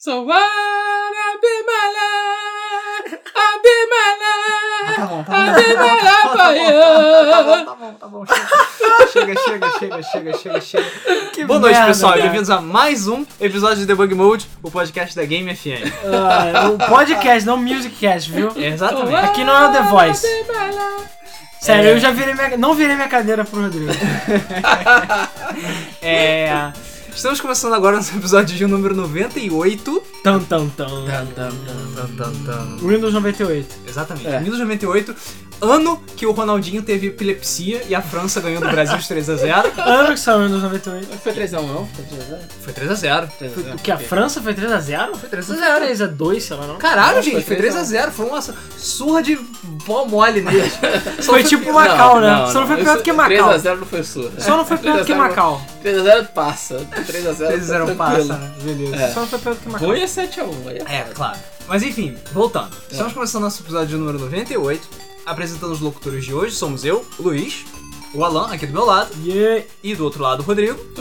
So what be my Tá bom, tá bom. be my life for Tá you. bom, tá bom, tá bom. Chega, chega, chega, chega, chega, chega. Que Boa noite, merda, pessoal. e cara. Bem-vindos a mais um episódio de Debug Mode, o podcast da Game FM. Ah, o podcast, não o Musicast, viu? Exatamente. Aqui não é o The Voice. Sério, É. eu já virei minha, não virei minha cadeira pro Rodrigo. É, Estamos começando agora nosso episódio de número 98. Tam, tam, tam. Tan, tan, tan, tan. Windows 98. Exatamente. É. 1998, ano que o Ronaldinho teve epilepsia e a França ganhou do Brasil de 3 a 0 Ano que saiu Windows 98. Foi 3x1 não? Foi 3x0? Foi 3 a 0 3x0. O que? A França foi 3x0? Foi 3 a Não 0 foi 3x2, sei lá não. Caralho, Não, gente, foi foi 3 3 a a 0 Foi uma surra de pó mole neles. Só Foi tipo Macau, né? Só não foi pior do que Macau. 3x0 não foi surra. Só não foi pior do que 3x0 Macau. 3x0 passa. 3x0 3 a 0 passa, né? Beleza. É. Só não foi pior do que Macau. É 7x1. Aí É, claro. Mas enfim, voltando. Estamos começando nosso episódio número 98. Apresentando os locutores de hoje, somos eu, o Luiz, o Alan, aqui do meu lado, Yeah. e do outro lado o Rodrigo.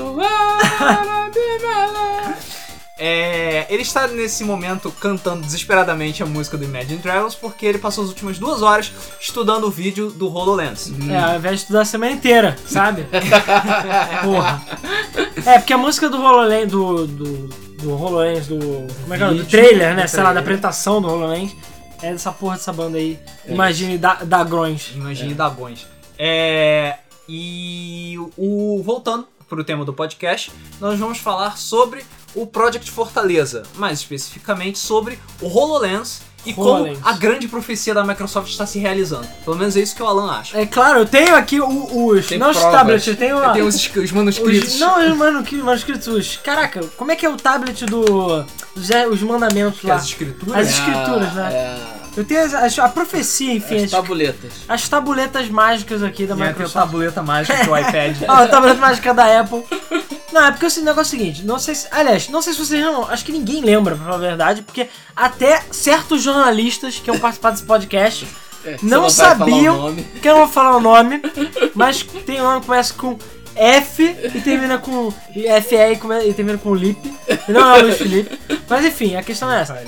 É, ele está nesse momento cantando desesperadamente a música do Imagine Dragons porque ele passou as últimas duas horas estudando o vídeo do HoloLens. É, ao invés de estudar a semana inteira, sabe? Porra. É, porque a música do HoloLens, do, do, do HoloLens, do... Como é que é? Do trailer, né? Sei lá, da apresentação do HoloLens. É dessa porra dessa banda aí. Imagine da, da Grões. Imagine Dagões. É, e o voltando para o tema do podcast, nós vamos falar sobre o Project Fortaleza, mais especificamente sobre o HoloLens e como a grande profecia da Microsoft está se realizando. Pelo menos é isso que o Alan acha. É claro, eu tenho aqui o- os. Tem não os provas. tablets, eu tenho. a- Tem os, os manuscritos. os- não, os mano, que manuscritos. os- Caraca, como é que é o tablet do. Os, os mandamentos lá? as escrituras. As escrituras, né? É, Eu tenho as- as- a profecia, enfim, as as, tabuletas. as tabuletas mágicas aqui da E aí tem a Microsoft. tabuleta mágica que é o iPad. Ah, a tableta mágica da Apple. Não, é porque o negócio é o seguinte, não sei se. Aliás, não sei se vocês não. Acho que ninguém lembra, pra falar a verdade, porque até certos jornalistas que iam participar desse podcast, É, Não falar sabiam. que eu não vou falar o nome, mas tem um nome que começa com F e termina com FE e, e termina com Lip. E não é o Luiz Felipe. Mas enfim, a questão é essa.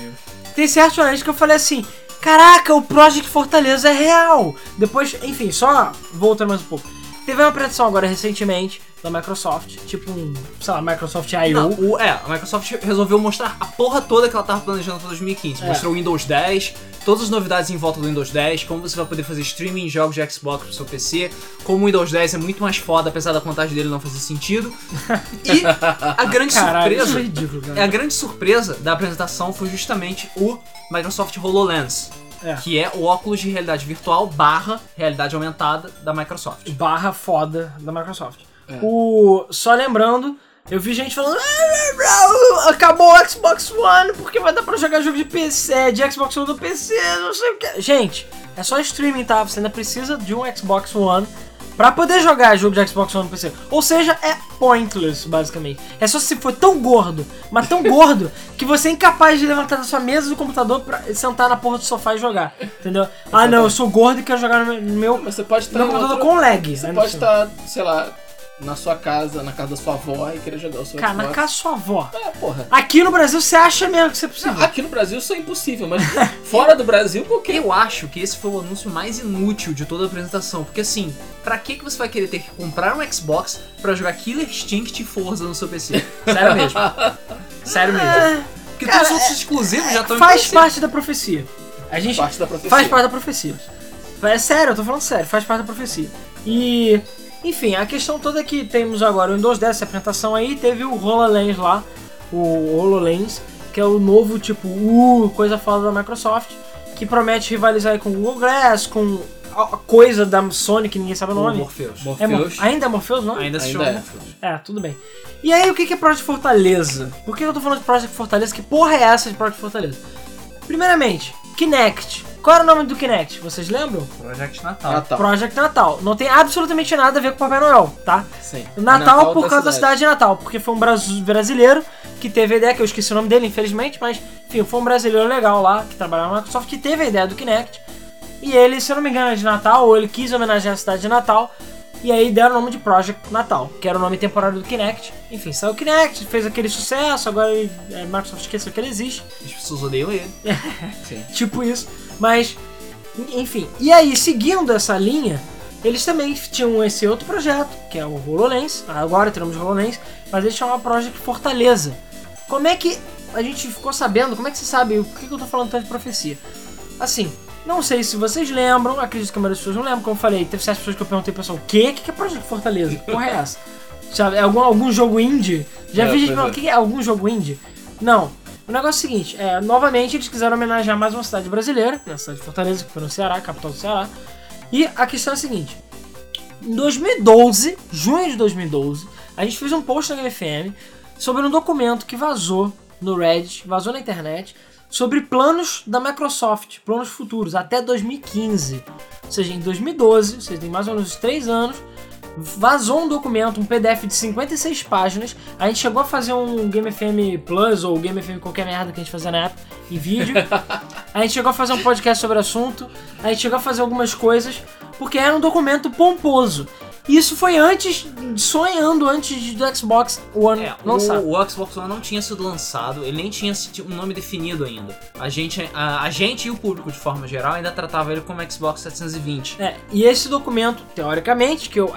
Tem certos jornalistas que eu falei assim. Caraca, o Project Fortaleza é real! Depois, enfim, só voltando mais um pouco. Teve uma apresentação agora recentemente da Microsoft, tipo um, sei lá, Microsoft I.O. É, a Microsoft resolveu mostrar a porra toda que ela tava planejando para 2015. É. Mostrou o Windows 10, todas as novidades em volta do Windows 10, como você vai poder fazer streaming em jogos de Xbox pro seu PC, como o Windows 10 é muito mais foda, apesar da contagem dele não fazer sentido. E a grande Caralho, isso é surpresa. ridículo, É, a cara. grande surpresa da apresentação foi justamente o Microsoft HoloLens, É. que é o óculos de realidade virtual barra realidade aumentada da Microsoft. Barra foda da Microsoft. É. O, só lembrando, eu vi gente falando "Ah, acabou o Xbox One porque vai dar pra jogar jogo de PC, de Xbox One no PC, não sei o que. Gente, é só streaming, tá? Você ainda precisa de um Xbox One pra poder jogar jogo de Xbox One no PC. Ou seja, é pointless, basicamente. É só se for tão gordo, mas tão gordo, que você é incapaz de levantar da sua mesa do computador pra sentar na porra do sofá e jogar. Entendeu? Ah, não, eu sou gordo e quero jogar no meu- no meu, Mas você pode estar no computador outra- com lag. Você né, pode estar, sei lá, na sua casa, na casa da sua avó e querer jogar o seu Cara, na Xbox. casa da sua avó. É, porra. Aqui no Brasil você acha mesmo que isso é possível? Aqui no Brasil isso é impossível, mas fora do Brasil, qualquer. Eu acho que esse foi o anúncio mais inútil de toda a apresentação, porque assim, pra que que você vai querer ter que comprar um Xbox pra jogar Killer Instinct e Forza no seu PC? Sério mesmo. Sério mesmo. Porque cara, todos os outros exclusivos já estão em Faz parte da profecia. A gente Parte da profecia. faz parte da profecia. É sério, eu tô falando sério, faz parte da profecia. E, enfim, a questão toda é que temos agora o Windows 10, essa apresentação aí, teve o HoloLens lá, o HoloLens, que é o novo tipo, uh, coisa foda da Microsoft, que promete rivalizar aí com o Google Glass, com a coisa da Sony que ninguém sabe o O nome. Morpheus. É Mor- Morpheus. ainda é Morpheus, não? Ainda se Ainda chama é. Morpheus. É, tudo bem. E aí, o que que é Project Fortaleza? Por que eu tô falando de Project Fortaleza? Que porra é essa de Project Fortaleza? Primeiramente, Kinect. Qual era o nome do Kinect? Vocês lembram? Project Natal. Natal. Project Natal. Não tem absolutamente nada a ver com Papai Noel, tá? Sim. Natal, por causa da cidade de Natal, porque foi um bras- brasileiro que teve a ideia, que eu esqueci o nome dele, infelizmente, mas enfim, foi um brasileiro legal lá, que trabalhava na Microsoft, que teve a ideia do Kinect. E ele, se eu não me engano, é de Natal, ou ele quis homenagear a cidade de Natal, E aí deram o nome de Project Natal, que era o nome temporário do Kinect. Enfim, saiu o Kinect, fez aquele sucesso, agora ele- a Microsoft esqueceu que ele existe. As pessoas odeiam ele. Sim. Tipo isso. Mas, enfim. E aí, seguindo essa linha, eles também tinham esse outro projeto, que é o HoloLens. Agora teremos o HoloLens, mas eles chamam Project Fortaleza. Como é que a gente ficou sabendo? Como é que você sabe o que que eu tô falando tanto de profecia? Assim, não sei se vocês lembram, acredito que a maioria das pessoas não lembram, como eu falei, teve certas pessoas que eu perguntei pessoal, o quê? O que é Project Fortaleza? Que porra é essa? Sabe, algum, algum jogo indie? Já É, vi gente falando, é. o que é algum jogo indie? Não. O negócio é o seguinte, é, novamente eles quiseram homenagear mais uma cidade brasileira, né, a cidade de Fortaleza, que foi no Ceará, capital do Ceará. E a questão é a seguinte: em 2012, junho de 2012, a gente fez um post na GameFM sobre um documento que vazou no Reddit, vazou na internet, sobre planos da Microsoft, planos futuros, até 2015. Ou seja, em 2012, ou seja, tem mais ou menos 3 anos, vazou um documento, um PDF de 56 páginas. A gente chegou a fazer um Game FM Plus ou Game FM qualquer merda que a gente fazia na época, em vídeo. a gente chegou a fazer um podcast sobre o assunto. A gente chegou a fazer algumas coisas, porque era um documento pomposo. Isso foi antes, sonhando antes do Xbox One É, lançado. o, o Xbox One não tinha sido lançado, ele nem tinha um nome definido ainda. A gente, a, a gente e o público de forma geral ainda tratava ele como Xbox 720. É, e esse documento, teoricamente, que eu,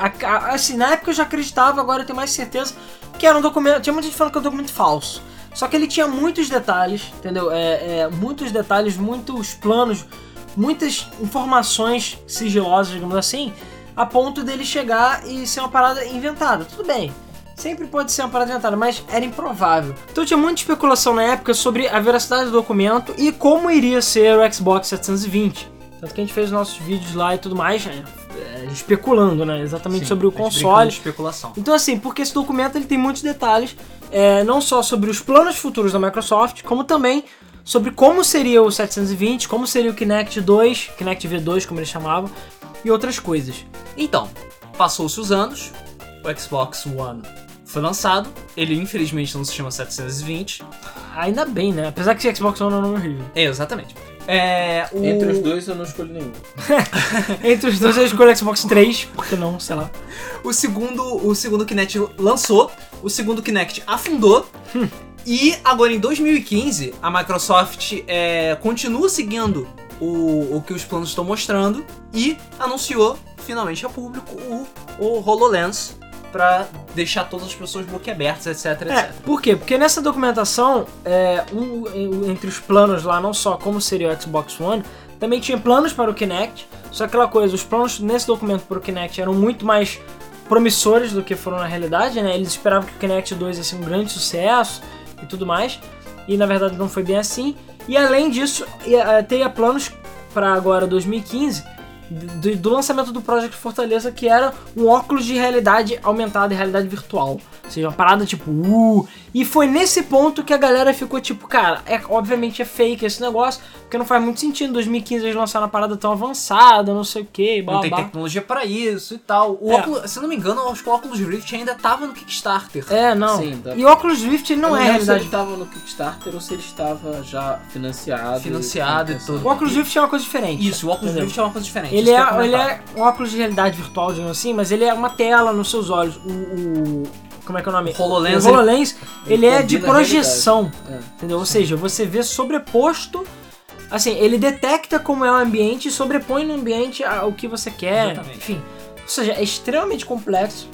assim, na época eu já acreditava, agora eu tenho mais certeza, que era um documento, tinha muita gente falando que era um documento falso. Só que ele tinha muitos detalhes, entendeu? É, é, muitos detalhes, muitos planos, muitas informações sigilosas, digamos assim, a ponto dele chegar e ser uma parada inventada. Tudo bem, sempre pode ser uma parada inventada, mas era improvável. Então tinha muita especulação na época sobre a veracidade do documento e como iria ser o Xbox 720. Tanto que a gente fez os nossos vídeos lá e tudo mais, é, é, especulando, né? Exatamente Sim, sobre o console. especulação. Então assim, porque esse documento ele tem muitos detalhes, é, não só sobre os planos futuros da Microsoft, como também sobre como seria o 720, como seria o Kinect 2, Kinect V2 como eles chamavam, e outras coisas. Então, passou-se os anos, o Xbox One foi lançado, ele infelizmente não se chama 720. Ainda bem, né? Apesar que esse Xbox One é um nome horrível. É, exatamente. É, o... Entre os dois eu não escolho nenhum. Entre os dois eu escolho o Xbox 3, porque não, sei lá. O segundo, o segundo Kinect lançou, o segundo Kinect afundou. E agora em 2015, a Microsoft é, continua seguindo o, o que os planos estão mostrando e anunciou finalmente a público o, o HoloLens para deixar todas as pessoas boquiabertas, etc, É, etc. por quê? Porque nessa documentação, é, um- um- entre os planos lá, não só como seria o Xbox One, também tinha planos para o Kinect, só aquela coisa, os planos nesse documento para o Kinect eram muito mais promissores do que foram na realidade, né? Eles esperavam que o Kinect 2 ia ser um grande sucesso e tudo mais, e na verdade não foi bem assim. E além disso, eh, teria planos para agora 2015 do, do lançamento do Project Fortaleza, que era um óculos de realidade aumentada e realidade virtual. Ou seja, uma parada tipo, uh. E foi nesse ponto que a galera ficou tipo, cara, é, obviamente é fake esse negócio, porque não faz muito sentido. Em 2015 eles lançaram uma parada tão avançada, não sei o que, blá Não tem blá. tecnologia para isso e tal. O É. óculos, se eu não me engano, acho que o óculos Rift ainda tava no Kickstarter. É, não. Sim, dá- E o Oculus Rift ele não eu é lembro se realidade. ele tava no Kickstarter ou se ele estava já financiado. Financiado e com- tudo. O Oculus Rift é uma coisa diferente. Isso, o óculos? Rift é uma coisa diferente. Ele é, ele é um óculos de realidade virtual, digamos assim, mas ele é uma tela nos seus olhos. O. o- como é que é o nome? HoloLens, O HoloLens, ele, ele é de projeção. É. Entendeu? Ou seja, você vê sobreposto. Assim, ele detecta como é o ambiente e sobrepõe no ambiente o que você quer. Exatamente. Enfim. Ou seja, é extremamente complexo,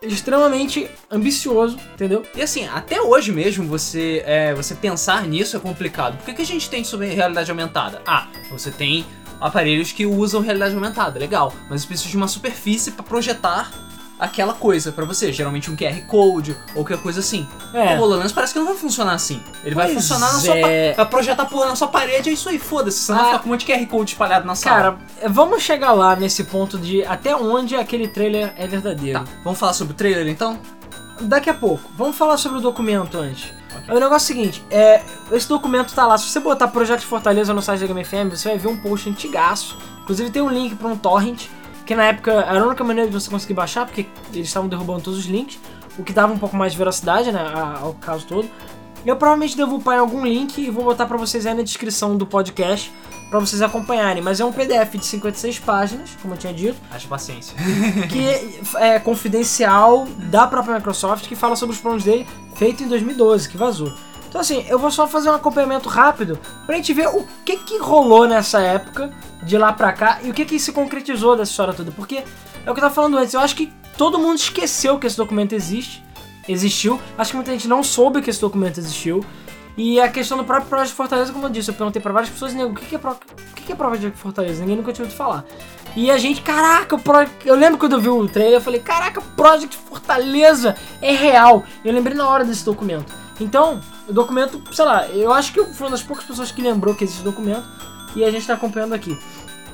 extremamente ambicioso, entendeu? E assim, até hoje mesmo você, é, você pensar nisso é complicado. Por que, que a gente tem sobre realidade aumentada? Ah, você tem aparelhos que usam realidade aumentada, legal. Mas precisa de uma superfície para projetar aquela coisa pra você. Geralmente um QR Code ou qualquer coisa assim. É. O HoloLens parece que não vai funcionar assim. Ele vai Pois funcionar na sua é. vai projetar porra na sua parede, é isso aí, foda-se. Você não Ah. vai ficar com um monte de QR Code espalhado na sala. Cara, vamos chegar lá nesse ponto de até onde aquele trailer é verdadeiro. Tá, vamos falar sobre o trailer então? Daqui a pouco. Vamos falar sobre o documento antes. O negócio é o seguinte, é, esse documento tá lá. Se você botar Projeto Fortaleza no site da Game FM, você vai ver um post antigaço. Inclusive tem um link para um torrent, que na época era a única maneira de você conseguir baixar, porque eles estavam derrubando todos os links, o que dava um pouco mais de veracidade né, ao caso todo. Eu provavelmente devo upar em algum link e vou botar pra vocês aí na descrição do podcast pra vocês acompanharem. Mas é um PDF de 56 páginas, como eu tinha dito, Haja paciência. que é confidencial da própria Microsoft, que fala sobre os planos dele, feito em 2012, que vazou. Então assim, eu vou só fazer um acompanhamento rápido pra gente ver o que que rolou nessa época, de lá pra cá, e o que que se concretizou dessa história toda. Porque é o que eu tava falando antes, eu acho que todo mundo esqueceu que esse documento existe, existiu. Acho que muita gente não soube que esse documento existiu. E a questão do próprio Project Fortaleza, como eu disse, eu perguntei pra várias pessoas, nego, o que que é, pro... o que que é Project Fortaleza? Ninguém nunca tinha ouvido falar. E a gente, caraca, o Pro... eu lembro quando eu vi o trailer, eu falei, caraca, Project Fortaleza é real. Eu lembrei na hora desse documento. Então, o documento, sei lá, eu acho que eu fui uma das poucas pessoas que lembrou que existe documento e a gente tá acompanhando aqui.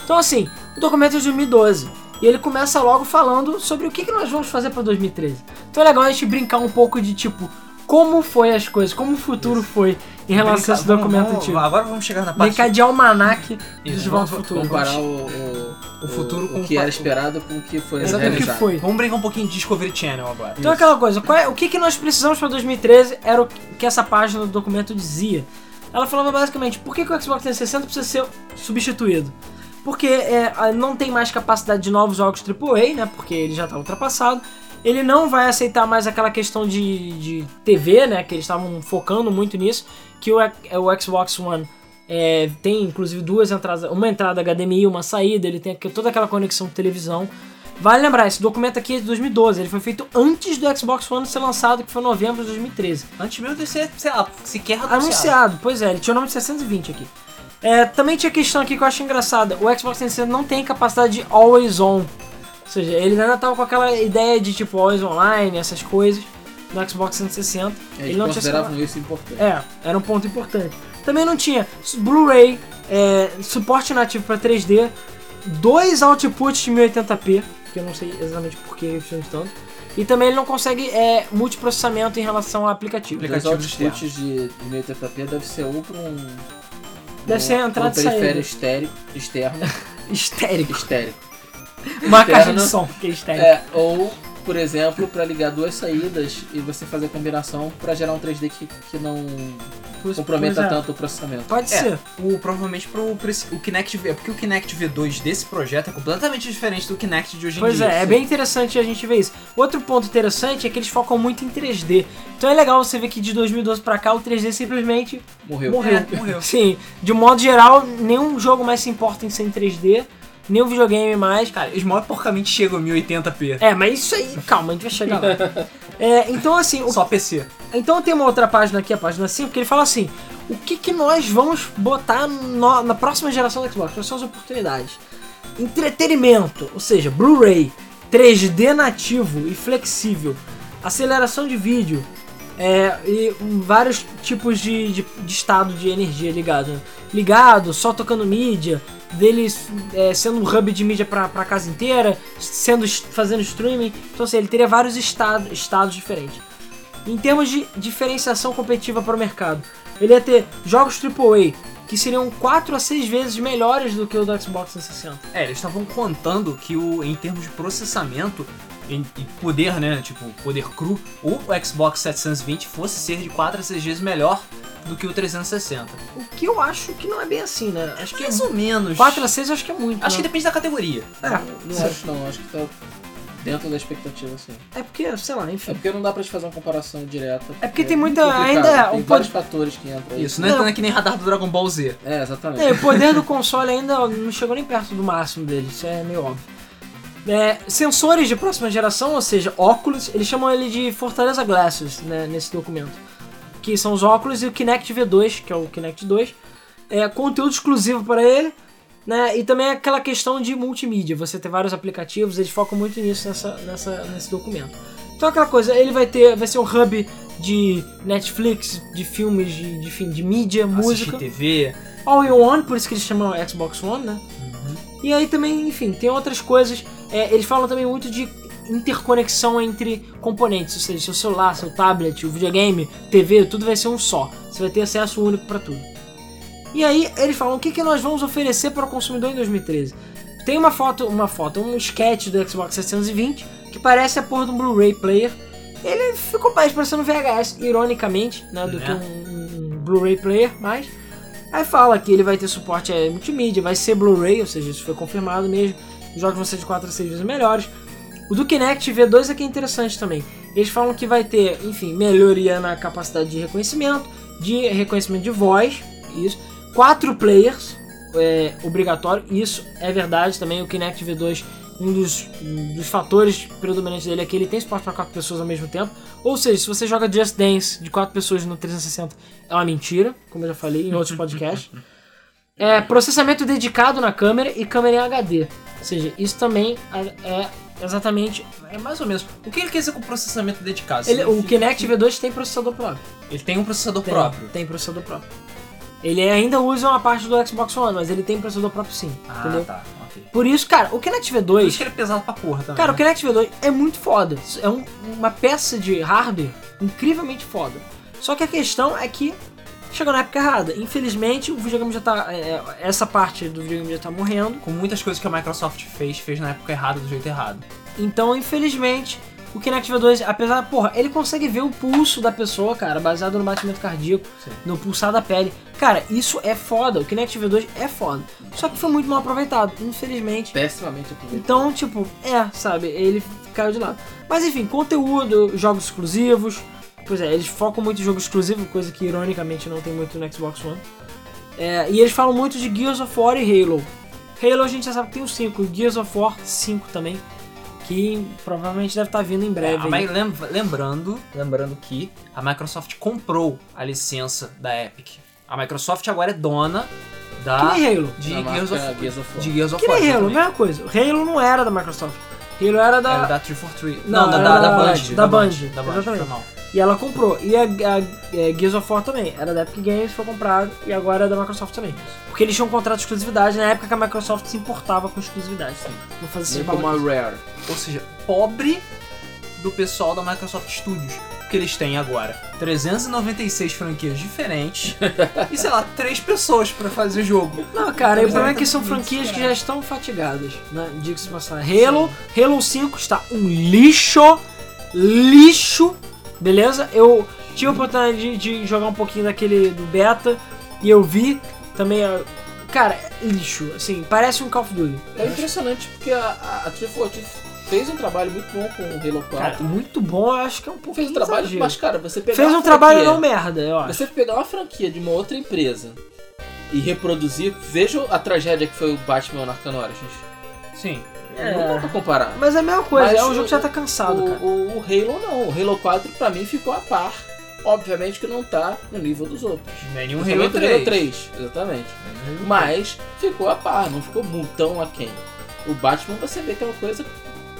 Então, assim, o documento é de 2012 e ele começa logo falando sobre o que, que nós vamos fazer pra 2013. Então é legal a gente brincar um pouco de tipo, como foi as coisas, como o futuro foi em relação a esse documento vamos- antigo. Agora vamos chegar na parte. Brincar de almanac Isso, de volta ao vamos- futuro. Comparar o, o, O futuro com o que o era esperado com o que foi Exato, o que foi. Vamos brincar um pouquinho de Discovery Channel agora. Então é aquela coisa, qual é- o que, que nós precisamos para 2013 era o que essa página do documento dizia. Ela falava basicamente, por que, que o Xbox 360 precisa ser substituído? Porque é, não tem mais capacidade de novos jogos AAA, né? Porque ele já está ultrapassado. Ele não vai aceitar mais aquela questão de, de TV, né? Que eles estavam focando muito nisso. Que o, o Xbox One é, tem inclusive duas entradas, uma entrada HDMI e uma saída. Ele tem toda aquela conexão com televisão. Vale lembrar, esse documento aqui é de 2012, ele foi feito antes do Xbox One ser lançado, que foi em novembro de 2013. Antes mesmo de ser, sei lá, sequer anunciado. Anunciado, pois é, ele tinha o nome de 620 aqui. É, também tinha questão aqui que eu acho engraçada, o Xbox 360 não tem capacidade de always on. Ou seja, ele ainda tava com aquela ideia de tipo always online, essas coisas, no Xbox 360. Eles ele não tinha consideravam isso importante. é, era um ponto importante. Também não tinha Blu-ray, é, suporte nativo para 3D, dois outputs de 1080p, que eu não sei exatamente por que eles de tanto. E também ele não consegue é, multiprocessamento em relação ao aplicativo. Aplica- Os Aplicativo outputs de 1080p deve ser ou para um. Deve ser um- entrada um e saída. periférico estéreo, externo, Estérico. estéreo. Uma caixa de som, que é estéreo. É, ou, por exemplo, para ligar duas saídas e você fazer a combinação para gerar um 3D que, que não Pois- comprometa pois é. tanto o processamento. Pode É, ser. o, provavelmente pro, pro esse- o Kinect V. É porque o Kinect V2 desse projeto é completamente diferente do Kinect de hoje em Pois dia. é, é bem interessante a gente ver isso. Outro ponto interessante é que eles focam muito em 3D. Então é legal você ver que de 2012 pra cá o 3D simplesmente Morreu. morreu. É, morreu. Sim, de um modo geral, nenhum jogo mais se importa em ser em 3D, nenhum videogame mais. Cara, eles mal porcamente chegam a 1080p. É, mas isso aí, calma, a gente vai chegar lá. É, então assim, o- Só PC. então tem uma outra página aqui, a página 5, que ele fala assim: o que, que nós vamos botar no- na próxima geração do Xbox? Quais são as oportunidades? Entretenimento, ou seja, Blu-ray, 3D nativo e flexível, aceleração de vídeo, é, e vários tipos de, de, de estado de energia ligado. né? Ligado, só tocando mídia, deles é, sendo um hub de mídia para a casa inteira, sendo fazendo streaming. Então, assim, ele teria vários estado, estados diferentes. Em termos de diferenciação competitiva para o mercado, ele ia ter jogos AAA que seriam 4 a 6 vezes melhores do que o do Xbox 360. É, eles estavam contando que o, em termos de processamento e e poder, né, tipo, poder cru, o Xbox 720 fosse ser de 4 a 6 vezes melhor do que o 360. O que eu acho que não é bem assim, né? Acho que Mais ou menos. 4 a 6 eu acho que é muito. Acho que né? depende da categoria. É, Não acho não, acho que tá dentro da expectativa, sim. é porque, sei lá, É enfim. porque não dá pra te fazer uma comparação direta. É porque tem muita- complicado, ainda Tem um vários pod- fatores que entram aí. Isso, não é Não. tão que nem radar do Dragon Ball Z. É, exatamente. É, o poder do console ainda não chegou nem perto do máximo dele, isso é meio óbvio. É, sensores de próxima geração, ou seja, óculos, eles chamam ele de Fortaleza Glasses né, nesse documento. Que são os óculos e o Kinect V2, que é o Kinect 2. É, conteúdo exclusivo para ele, né? E também aquela questão de multimídia, você ter vários aplicativos, eles focam muito nisso nessa, nessa, nesse documento. Então aquela coisa, ele vai ter, vai ser um hub de Netflix, de filmes, de, de, de mídia, Assistir música. TV. All in One, por isso que eles chamam Xbox One, né? E aí também, enfim, tem outras coisas. É, eles falam também muito de interconexão entre componentes, ou seja, seu celular, seu tablet, o videogame, TV, tudo vai ser um só. Você vai ter acesso único para tudo. E aí eles falam o que, que nós vamos oferecer para o consumidor em 2013. Tem uma foto, uma foto, um sketch do Xbox 720 que parece a porra de um Blu-ray player. Ele ficou mais parecendo VHS, ironicamente, né, do Né? que um, um Blu-ray player, mas aí fala que ele vai ter suporte a multimídia, vai ser Blu-ray, ou seja, isso foi confirmado mesmo. Os jogos vão ser de 4 a 6 vezes melhores. O do Kinect V2 aqui é interessante também. Eles falam que vai ter, enfim, melhoria na capacidade de reconhecimento, de reconhecimento de voz, isso. Quatro players, é obrigatório, isso é verdade também. O Kinect V2, um dos, um dos fatores predominantes dele é que ele tem suporte para quatro pessoas ao mesmo tempo. Ou seja, se você joga Just Dance de quatro pessoas no 360, é uma mentira, como eu já falei em outros podcasts. É, processamento dedicado na câmera e câmera em HD. Ou seja, isso também é, é exatamente. É mais ou menos. O que ele quer dizer com processamento dedicado? Ele, o Kinect V2 tem processador próprio. Ele tem um processador Tem, próprio. Tem processador próprio. Ele ainda usa uma parte do Xbox One, mas ele tem processador próprio sim. Ah, entendeu? tá. Ok. Por isso, cara, o Kinect Por V2. isso que ele é pesado pra porra também. Cara, o né? Kinect V2 é muito foda. É um- uma peça de hardware incrivelmente foda. Só que a questão é que chegou na época errada. Infelizmente, o videogame já tá. é, essa parte do videogame já tá morrendo. Com muitas coisas que a Microsoft fez, fez na época errada, do jeito errado. Então, infelizmente, o Kinect V2, apesar, porra, ele consegue ver o pulso da pessoa, cara, baseado no batimento cardíaco, Sim. no pulsar da pele. Cara, isso é foda. O Kinect V2 é foda. Só que foi muito mal aproveitado, infelizmente. Pessimamente aproveitado. Então, tipo, é, sabe, ele caiu de lado. Mas enfim, conteúdo, jogos exclusivos. Pois é, eles focam muito em jogo exclusivo, coisa que ironicamente não tem muito no Xbox One. É, e eles falam muito de Gears of War e Halo. Halo a gente já sabe que tem o 5, Gears of War 5 também. Que provavelmente deve estar vindo em É, breve. lem- lembrando, lembrando que a Microsoft comprou a licença da Epic. A Microsoft agora é dona da Que nem Halo. de Da Gears of, Gears of War. de Gears of Que War. nem Halo, mesma coisa. Halo não era da Microsoft. Halo era da. Era da 343. Não, Não, da, da, da da- Band. da Band, Da Band, exatamente. E ela comprou. E a, a, é, Gears of War também. Era da Epic Games, foi comprado. E agora é da Microsoft também. Porque eles tinham um contrato de exclusividade na época que a Microsoft se importava com exclusividade. Não fazia Assim como a. Rare. Ou seja, pobre do pessoal da Microsoft Studios. Porque eles têm agora 396 franquias diferentes e, sei lá, três pessoas pra fazer jogo. Não, cara, e o Mas problema é tá que são muito franquias que esperado. já estão fatigadas, né? Diga-se de passagem. Halo, Halo 5 está um lixo, lixo, beleza? Eu tive a oportunidade de, de jogar um pouquinho daquele do beta e eu vi também, cara, é lixo, assim, parece um Call of Duty. É impressionante porque a, a, a 343 fez um trabalho muito bom com o Halo 4. Cara, muito bom, eu acho que é um pouco fez um trabalho, mas cara, você pegar Fez um trabalho não merda, eu acho. Você pegar uma franquia de uma outra empresa e reproduzir, veja a tragédia que foi o Batman Arkham Origins. Sim. É. Não dá pra comparar. Mas é a mesma coisa, Mas é um o- jogo que já tá cansado, o, cara. o, o Halo não, o Halo 4 pra mim ficou a par. Obviamente que não tá no nível dos outros. Nenhum Halo o 3. Halo 3, exatamente. Mas ficou a par, não ficou tão aquém. O Batman você vê que é uma coisa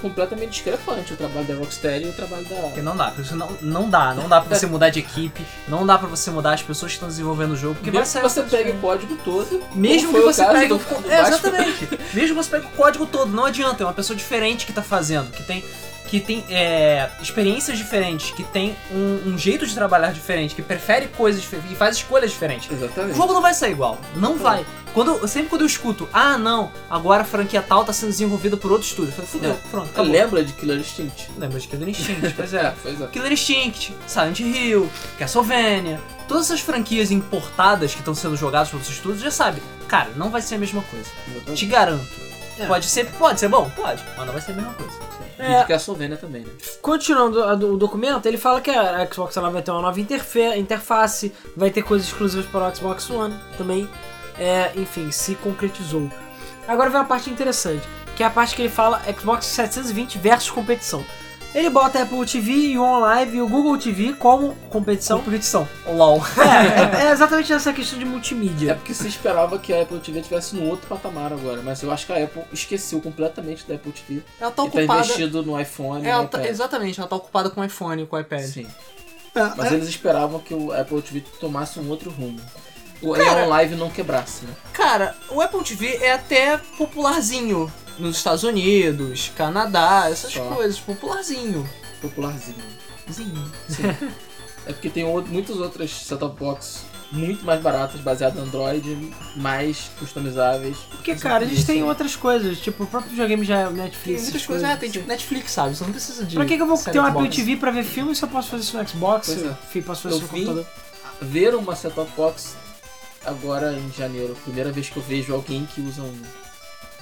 completamente discrepante, o trabalho da Rocksteady e o trabalho Porque da. não dá, porque não, não dá, não dá pra você mudar de equipe, não dá pra você mudar as pessoas que estão desenvolvendo o jogo, porque Mesmo que você pegue o código todo. Mesmo que você pegue do- é. Exatamente. Mesmo que você pegue o código todo, não adianta, é uma pessoa diferente que tá fazendo, que tem, que tem é, experiências diferentes, que tem um, um jeito de trabalhar diferente, que prefere coisas e faz escolhas diferentes. O Exatamente. jogo não vai sair igual, não vai. Quando, sempre quando eu escuto, ah não, agora a franquia tal tá sendo desenvolvida por outro estúdio, eu falei, fudeu, É. pronto, acabou. Lembra de Killer Instinct? Lembra de Killer Instinct, pois é. pois é. Killer Instinct, Silent Hill, Castlevania, todas essas franquias importadas que estão sendo jogadas por outros estúdios, já sabe, cara, não vai ser a mesma coisa. Te garanto. É. Pode ser, pode ser bom? Pode, mas não vai ser a mesma coisa. E de Castlevania também, né? Continuando a do- o documento, ele fala que a Xbox ela vai ter uma nova interface, vai ter coisas exclusivas para o Xbox One também. É, enfim, se concretizou. Agora vem a parte interessante, que é a parte que ele fala Xbox 720 versus competição. Ele bota a Apple TV e o OnLive e o Google TV como competição. Competição. LOL. É, é, é exatamente essa questão de É multimídia. porque se esperava que a Apple TV estivesse no outro patamar agora, mas eu acho que a Apple esqueceu completamente da Apple TV Ela tá e tá investido no iPhone e ela no tá- iPad. exatamente, ela tá ocupada com o iPhone e com o iPad. Sim. É, Mas é- eles esperavam que o Apple TV tomasse um outro rumo. O Cara- Live não quebrasse, né? Cara, o Apple TV é até popularzinho nos Estados Unidos, Canadá, essas Só. coisas, popularzinho. Popularzinho. Zinho. É porque tem outro- muitos outros set-top box muito mais baratas, baseadas no Android, mais customizáveis. Porque, cara, a gente tem outras coisas, tipo, o próprio videogame já é Tem Netflix. muitas essas coisas, é, tem tipo Netflix, sabe? Você não precisa de. Pra que, que eu vou ter uma Xbox. Apple TV pra ver filme se eu posso fazer isso no Xbox? Pois é. Eu posso fazer Eu isso no computador. Ver uma set-top box agora em janeiro. Primeira vez que eu vejo alguém que usa um.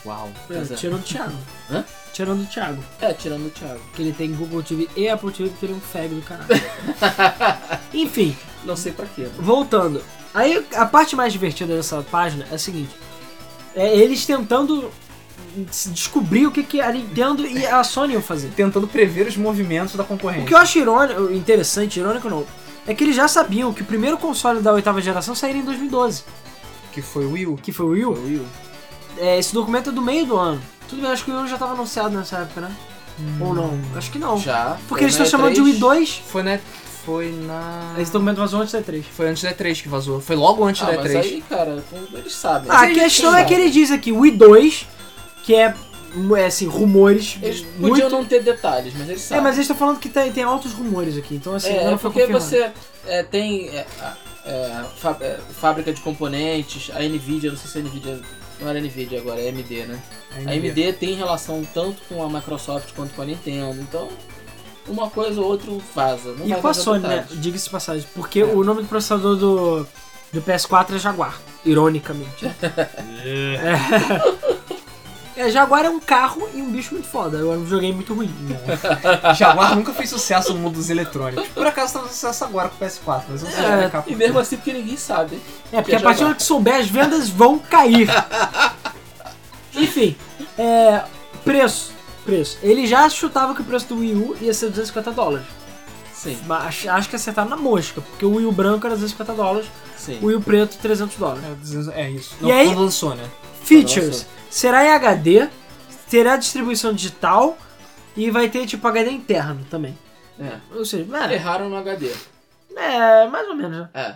Uau. É, é. tirando o Thiago. Hã? Tirando o Thiago. É, tirando o Thiago. Que ele tem Google TV e Apple TV porque ele é um fag do caralho. Enfim, Não sei pra quê. voltando. Aí a parte mais divertida dessa página é a seguinte: é eles tentando descobrir o que, que a Nintendo e a Sony iam fazer. Tentando prever os movimentos da O concorrência. que eu acho irônico, interessante, irônico não, é que eles já sabiam que o primeiro console da oitava geração sairia em 2012, Que foi o Wii U. que foi o Wii U. Foi o Will. É, esse documento é do meio do ano. Tudo bem, acho que o Wii U já estava anunciado nessa época, né? Ou não? Acho que não. Já. Porque eles estão chamando de Wii E3. 2. Foi na. Foi na. Esse documento vazou antes da E3. Foi antes da E3 que vazou. Foi logo antes Ah, da mas E3. aí, cara, eles sabem. Ah, a questão é que ele diz aqui Wii 2, que é, é, assim, rumores. Eles muito... podiam não ter detalhes, mas eles É, sabem. mas eles estão falando que tem, tem altos rumores aqui, então assim, É, não é foi porque confirmado. você é, tem é, é, é, fábrica de componentes, a Nvidia, não sei se a Nvidia. Não era Nvidia agora, é AMD, né? A AMD tem relação tanto com a Microsoft quanto com a Nintendo, então uma coisa ou outra vaza. Não E com a Sony, né? Diga-se de passagem. Porque o nome do processador do, do PS4 é Jaguar, ironicamente. é. é, Jaguar é um carro e um bicho muito foda. Um videogame muito ruim. Jaguar nunca fez sucesso no mundo dos eletrônicos. Por acaso tá fazendo sucesso agora com o PS4, mas eu não sei É, por E quê. mesmo assim porque ninguém sabe. É, porque a Que é partir do que souber, as vendas vão cair. Enfim, é. Preço. Preço. Ele já chutava que o preço do Wii U ia ser 250 dólares. Sim, Mas acho- que acertaram na mosca, porque o Wii U branco era 250 dólares, sim. o Wii U preto 300 dólares. É, É isso. E Não, aí- quando lançou, né? Features. Será em HD, terá distribuição digital e vai ter tipo HD interno também. É. Ou seja, Erraram no HD. é, é mais ou menos. né? É.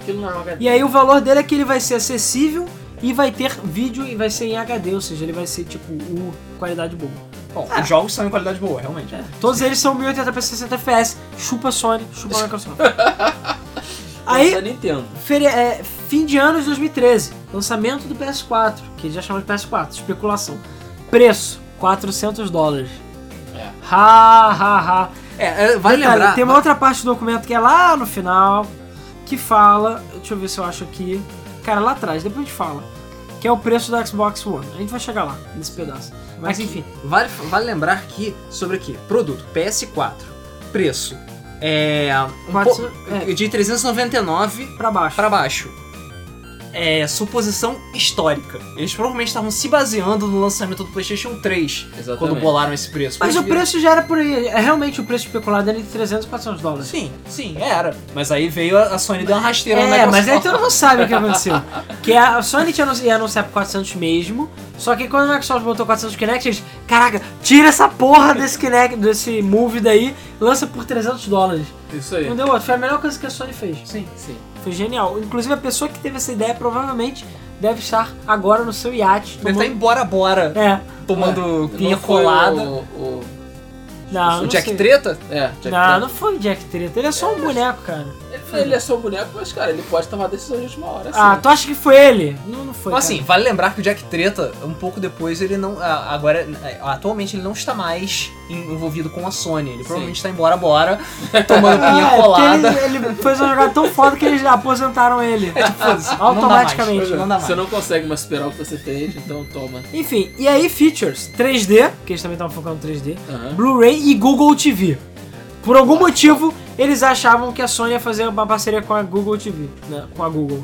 Aquilo não é um HD. E aí o valor dele é que ele vai ser acessível e vai ter vídeo e vai ser em HD, ou seja, ele vai ser tipo o qualidade boa. Bom, os jogos são em qualidade boa, realmente. É, Todos eles são 1080p 60 FPS. Chupa Sony, chupa Microsoft. Aí, Da Nintendo. é, fim de ano de 2013, lançamento do PS4, que já chamam de PS4, especulação. Preço, 400 dólares. É. Ha, ha, ha. É, é, vale Detalhe, lembrar. Tem uma outra parte do documento que é lá no final, que fala, deixa eu ver se eu acho aqui, cara, lá atrás, depois a gente fala, que é o preço do Xbox One. A gente vai chegar lá, nesse pedaço. Mas enfim, Vale, vale lembrar que sobre aqui, produto PS4, preço é um Quatro- po- é. de 399 pra baixo. para baixo. É suposição histórica. Eles provavelmente estavam se baseando no lançamento do PlayStation 3 Exatamente. quando bolaram esse preço. Mas o preço já era por aí. É realmente o preço especulado era entre 300 e 400 dólares. Sim, sim, era. Mas aí veio a Sony deu uma rasteira na É, Microsoft. mas aí todo mundo sabe o que aconteceu. que a Sony tinha anunci- ia anunciar por 400 mesmo, só que quando a Microsoft botou 400 Kinect, eles, caraca, tira essa porra desse Kinect, desse Move daí, lança por 300 dólares. Isso aí. Não deu outro, foi a melhor coisa que a Sony fez. Sim. Sim. Foi genial. Inclusive a pessoa que teve essa ideia provavelmente deve estar agora no seu iate. Deve estar tomando- em Bora Bora, É, tomando Não pinha colada. O, o, não, o não Jack sei. Treta? é, Jack Não, Trent. não foi o Jack Treta, ele é só um boneco, cara. Ele, é só um boneco, mas, cara, ele pode tomar decisões de última hora. Ah, assim. tu acha que foi ele? Não, não foi. Mas assim, vale lembrar que o Jack Treta, um pouco depois, ele não. ah, Agora, ah, atualmente, ele não está mais envolvido com a Sony. Ele provavelmente está em Bora tomando Ah, pinha é, porque colada. Ele, ele fez uma jogada tão foda que eles aposentaram ele. Foda-se, não dá Automaticamente. mais, Não dá mais. Você não consegue mais superar o que você fez, então toma. Enfim, e aí features 3D, que eles também estavam focando em 3D, Aham. Blu-ray e Google TV. Por algum motivo, eles achavam que a Sony ia fazer uma parceria com a Google TV, né? Com a Google.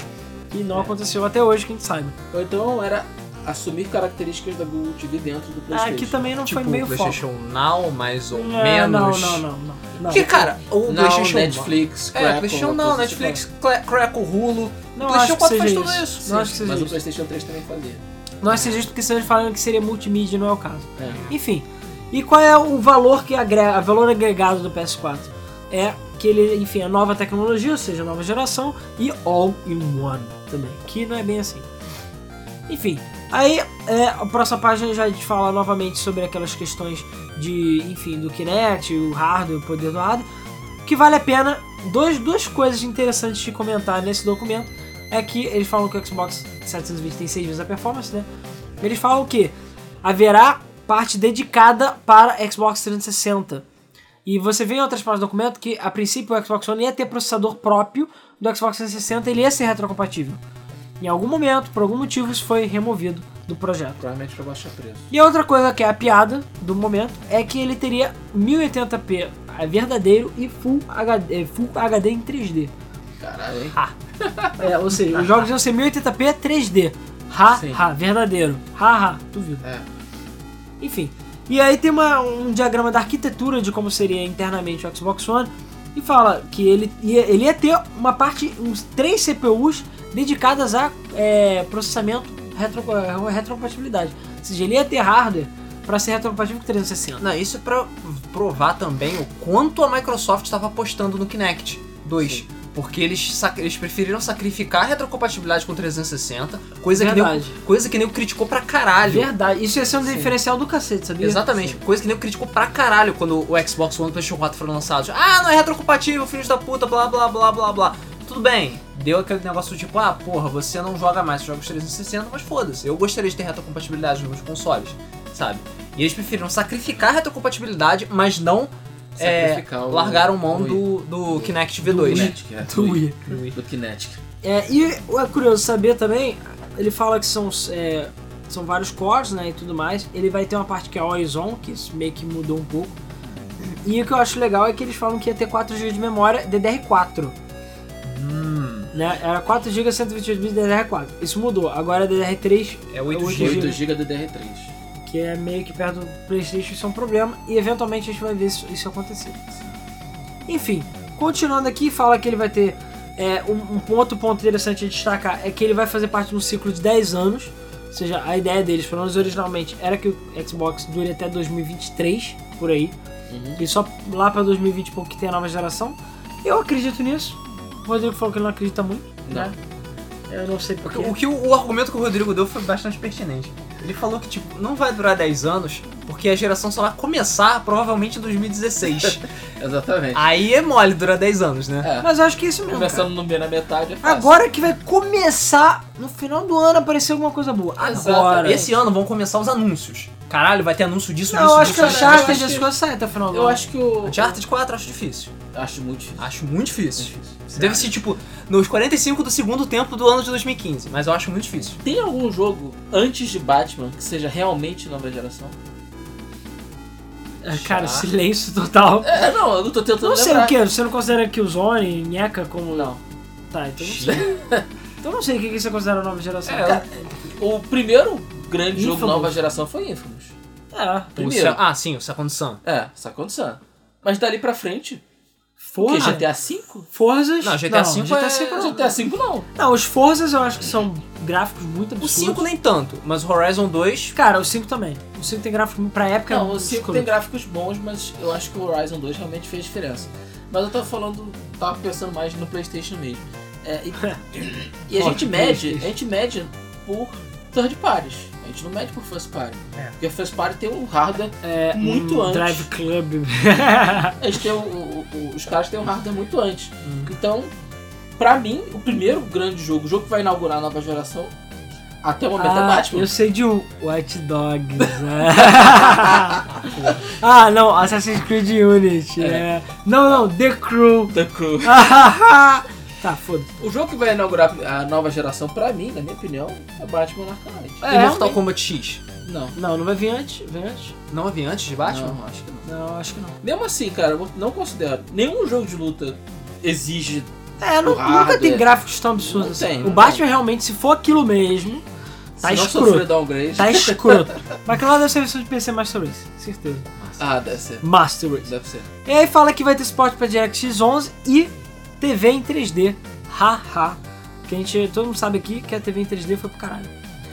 E não aconteceu até hoje, que a gente saiba. Ou então era assumir características da Google TV dentro do Ah, PlayStation. aqui também não Tipo, foi meio o foco. PlayStation Now, mais ou É, menos. não, não, não, não. Porque, cara, o Não, PlayStation Netflix, É, Crackle, PlayStation uma não, coisa Netflix, Cla- Crackle, Hulu. Não o PlayStation que 4 faz tudo isso. isso. Não assim. acho que seja Mas o isso. PlayStation 3 também fazia. Não acho que seja isso porque eles falam que seria multimídia e não é o caso. É. Enfim, e qual é o valor que agrega, o valor agregado do PS4? É que ele, enfim, é nova tecnologia, ou seja, nova geração e all in one também, que não é bem assim. Enfim, aí é, a próxima página já fala novamente sobre aquelas questões de, enfim, do Kinect, o hardware, o poder do hardware. Que vale a pena dois, duas coisas interessantes de comentar nesse documento é que eles falam que o Xbox 720 tem 6 vezes a performance, né? Eles falam que haverá parte dedicada para Xbox 360. E você vê em outras partes do documento que, a princípio, o Xbox One ia ter processador próprio do Xbox 360 e ele ia ser retrocompatível. Em algum momento, por algum motivo, isso foi removido do projeto. Provavelmente pra baixar preço. E outra coisa que é a piada do momento é que ele teria 1080p verdadeiro e Full HD, Full HD em 3D. Caralho, hein? É, ou seja, os jogos iam ser 1080p 3D. Ha, Sim. ha, verdadeiro. Ha, ha, duvido. É. Enfim. E aí tem uma- um diagrama da arquitetura de como seria internamente o Xbox One e fala que ele ia, ele ia ter uma parte, uns três CPUs dedicadas a é, processamento retro, é, retrocompatibilidade. Ou seja, ele ia ter hardware para ser retrocompatível com 360. Não, isso é pra provar também o quanto a Microsoft estava apostando no Kinect 2. Sim. Porque eles, eles preferiram sacrificar a retrocompatibilidade com 360, coisa que, nem, coisa que nem criticou pra caralho. Verdade, isso ia ser um Sim. diferencial do cacete, sabia? Exatamente, coisa que nem criticou pra caralho quando o Xbox One e o PlayStation 4 foram lançados. Ah, não é retrocompatível, filhos da puta, blá blá blá blá blá. Tudo bem, deu aquele negócio tipo, ah, porra, você não joga mais jogos 360, mas foda-se, eu gostaria de ter retrocompatibilidade nos meus consoles, sabe? E eles preferiram sacrificar a retrocompatibilidade, mas não é, o- largaram mão do, do Kinect Do V2. Kinetic, é. Do Wii. Do Kinetic. É, e é curioso saber também, ele fala que são, é, são vários cores, né, e tudo mais. Ele vai ter uma parte que é Horizon, que isso meio que mudou um pouco. E o que eu acho legal é que eles falam que ia ter 4 GB de memória DDR4. Hum, Né? Era 4 GB 128 bits DDR4. Isso mudou. Agora é DDR3, é 8 8 GB. 8 GB do DR3. Que é meio que perto do PlayStation, isso é um problema. E eventualmente a gente vai ver isso, isso acontecer. Enfim, continuando aqui, fala que ele vai ter. é, um, um ponto, ponto interessante de destacar é que ele vai fazer parte de um ciclo de 10 anos. Ou seja, a ideia deles, pelo menos originalmente, era que o Xbox dure até 2023, por aí. Uhum. E só lá pra 2020 e pouco que tem a nova geração. Eu acredito nisso. O Rodrigo falou que ele não acredita muito. Não. Né? Eu não sei porquê. O, que o, o argumento que o Rodrigo deu foi bastante pertinente. Ele falou que, tipo, não vai durar 10 anos, porque a geração só vai começar provavelmente em 2016. Exatamente. Aí é mole durar 10 anos, né? É. Mas eu acho que é isso mesmo. cara. Começando no B na metade é fácil. Agora que vai começar no final do ano aparecer alguma coisa boa. Exatamente. Agora. Esse ano vão começar os anúncios. Caralho, vai ter anúncio disso, Não, disso, eu acho que disso. o disso. eu Uncharted acho as que- coisas saem até o final do Eu acho que o. Uncharted 4 acho difícil. Acho muito difícil. Acho muito difícil. difícil. Deve ser, tipo, nos 45 do segundo tempo do ano de 2015. Mas eu acho muito difícil. Tem algum jogo antes de Batman que seja realmente nova geração? É, Cara, silêncio total. É, não, eu não tô tentando Não sei lembrar. o que, você não considera Killzone, Nheca como. Não. Tá, então não sei. então não sei o que que você considera nova geração. É, Cara, O primeiro grande jogo Infamous. nova geração foi Infamous. é. O Primeiro. Se- Ah, sim, o Second Sun. É, Second Sun. Mas dali pra frente, o Forza. que? GTA V? Forzas. Não, GTA V GTA é- V não. GTA V não. Não, os Forzas eu acho que são gráficos muito O absurdos. 5 nem tanto, mas o Horizon 2. Cara, o 5 também. O 5 tem gráfico pra época. Não, o 5 escroto. tem gráficos bons, mas eu acho que o Horizon 2 realmente fez diferença. Mas eu tava falando, tava pensando mais no Playstation mesmo. É, e, e a gente mede, a gente mede por third parties. A gente não mede por first party. É. Porque first party tem um hardware, É, muito um antes. Drive Club. a gente tem o- o- o- os caras têm um hardware muito antes. Hum. Então, pra mim, o primeiro grande jogo, o jogo que vai inaugurar a nova geração, até o momento é Ah, Batman. eu sei de um. Watch Dogs. né? ah, não. Assassin's Creed Unity. É. é. Não, não. The Crew. The Crew. tá, foda-se. O jogo que vai inaugurar a nova geração, pra mim, na minha opinião, é Batman Arkham Knight. e É, Mortal Kombat X. Não. Não, não vai vir antes. Vem antes? Não havia antes de Batman? Não, acho que não. Não, acho que não. Mesmo assim, cara, eu não considero. Nenhum jogo de luta exige. É, nu- O nunca tem gráficos tão absurdos Não assim. tem, o não Batman realmente, se for aquilo mesmo, tá se não escroto. Tá escroto. Mas lá deve ser a versão de PC Master Race, certeza. ah, deve ser. Master Race. Deve ser. E aí fala que vai ter suporte para DirectX 11 e TV em 3D. Haha. Que a gente, todo mundo sabe aqui que a TV em 3D foi pro caralho.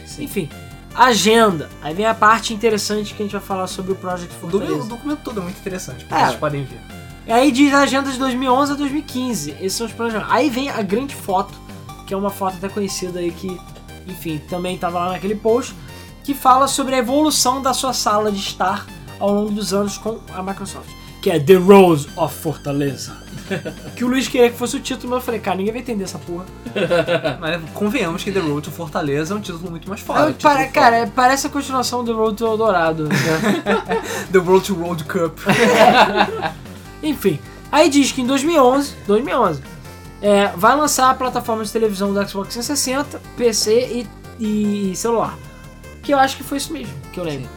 Sim. Enfim, agenda. Aí vem a parte interessante que a gente vai falar sobre o Project documento, o Fortaleza. documento todo é muito interessante, É. vocês podem ver. E aí diz a agenda de 2011 a 2015. Esses são os planejamentos. Aí vem a grande foto, que é uma foto até conhecida aí que, enfim, também estava lá naquele post, que fala sobre a evolução da sua sala de estar ao longo dos anos com a Microsoft. Que é The Rose of Fortaleza. que o Luiz queria que fosse o título, mas eu falei, cara, ninguém vai entender essa porra. Mas convenhamos que The Road to Fortaleza é um título muito mais Aí, foda. pare- título cara, é- parece a continuação do Road to Eldorado. né? The Road to World Cup. Enfim, aí diz que em 2011, 2011, é, vai lançar a plataforma de televisão do Xbox 360, PC e, e celular. Que eu acho que foi isso mesmo, que eu lembro.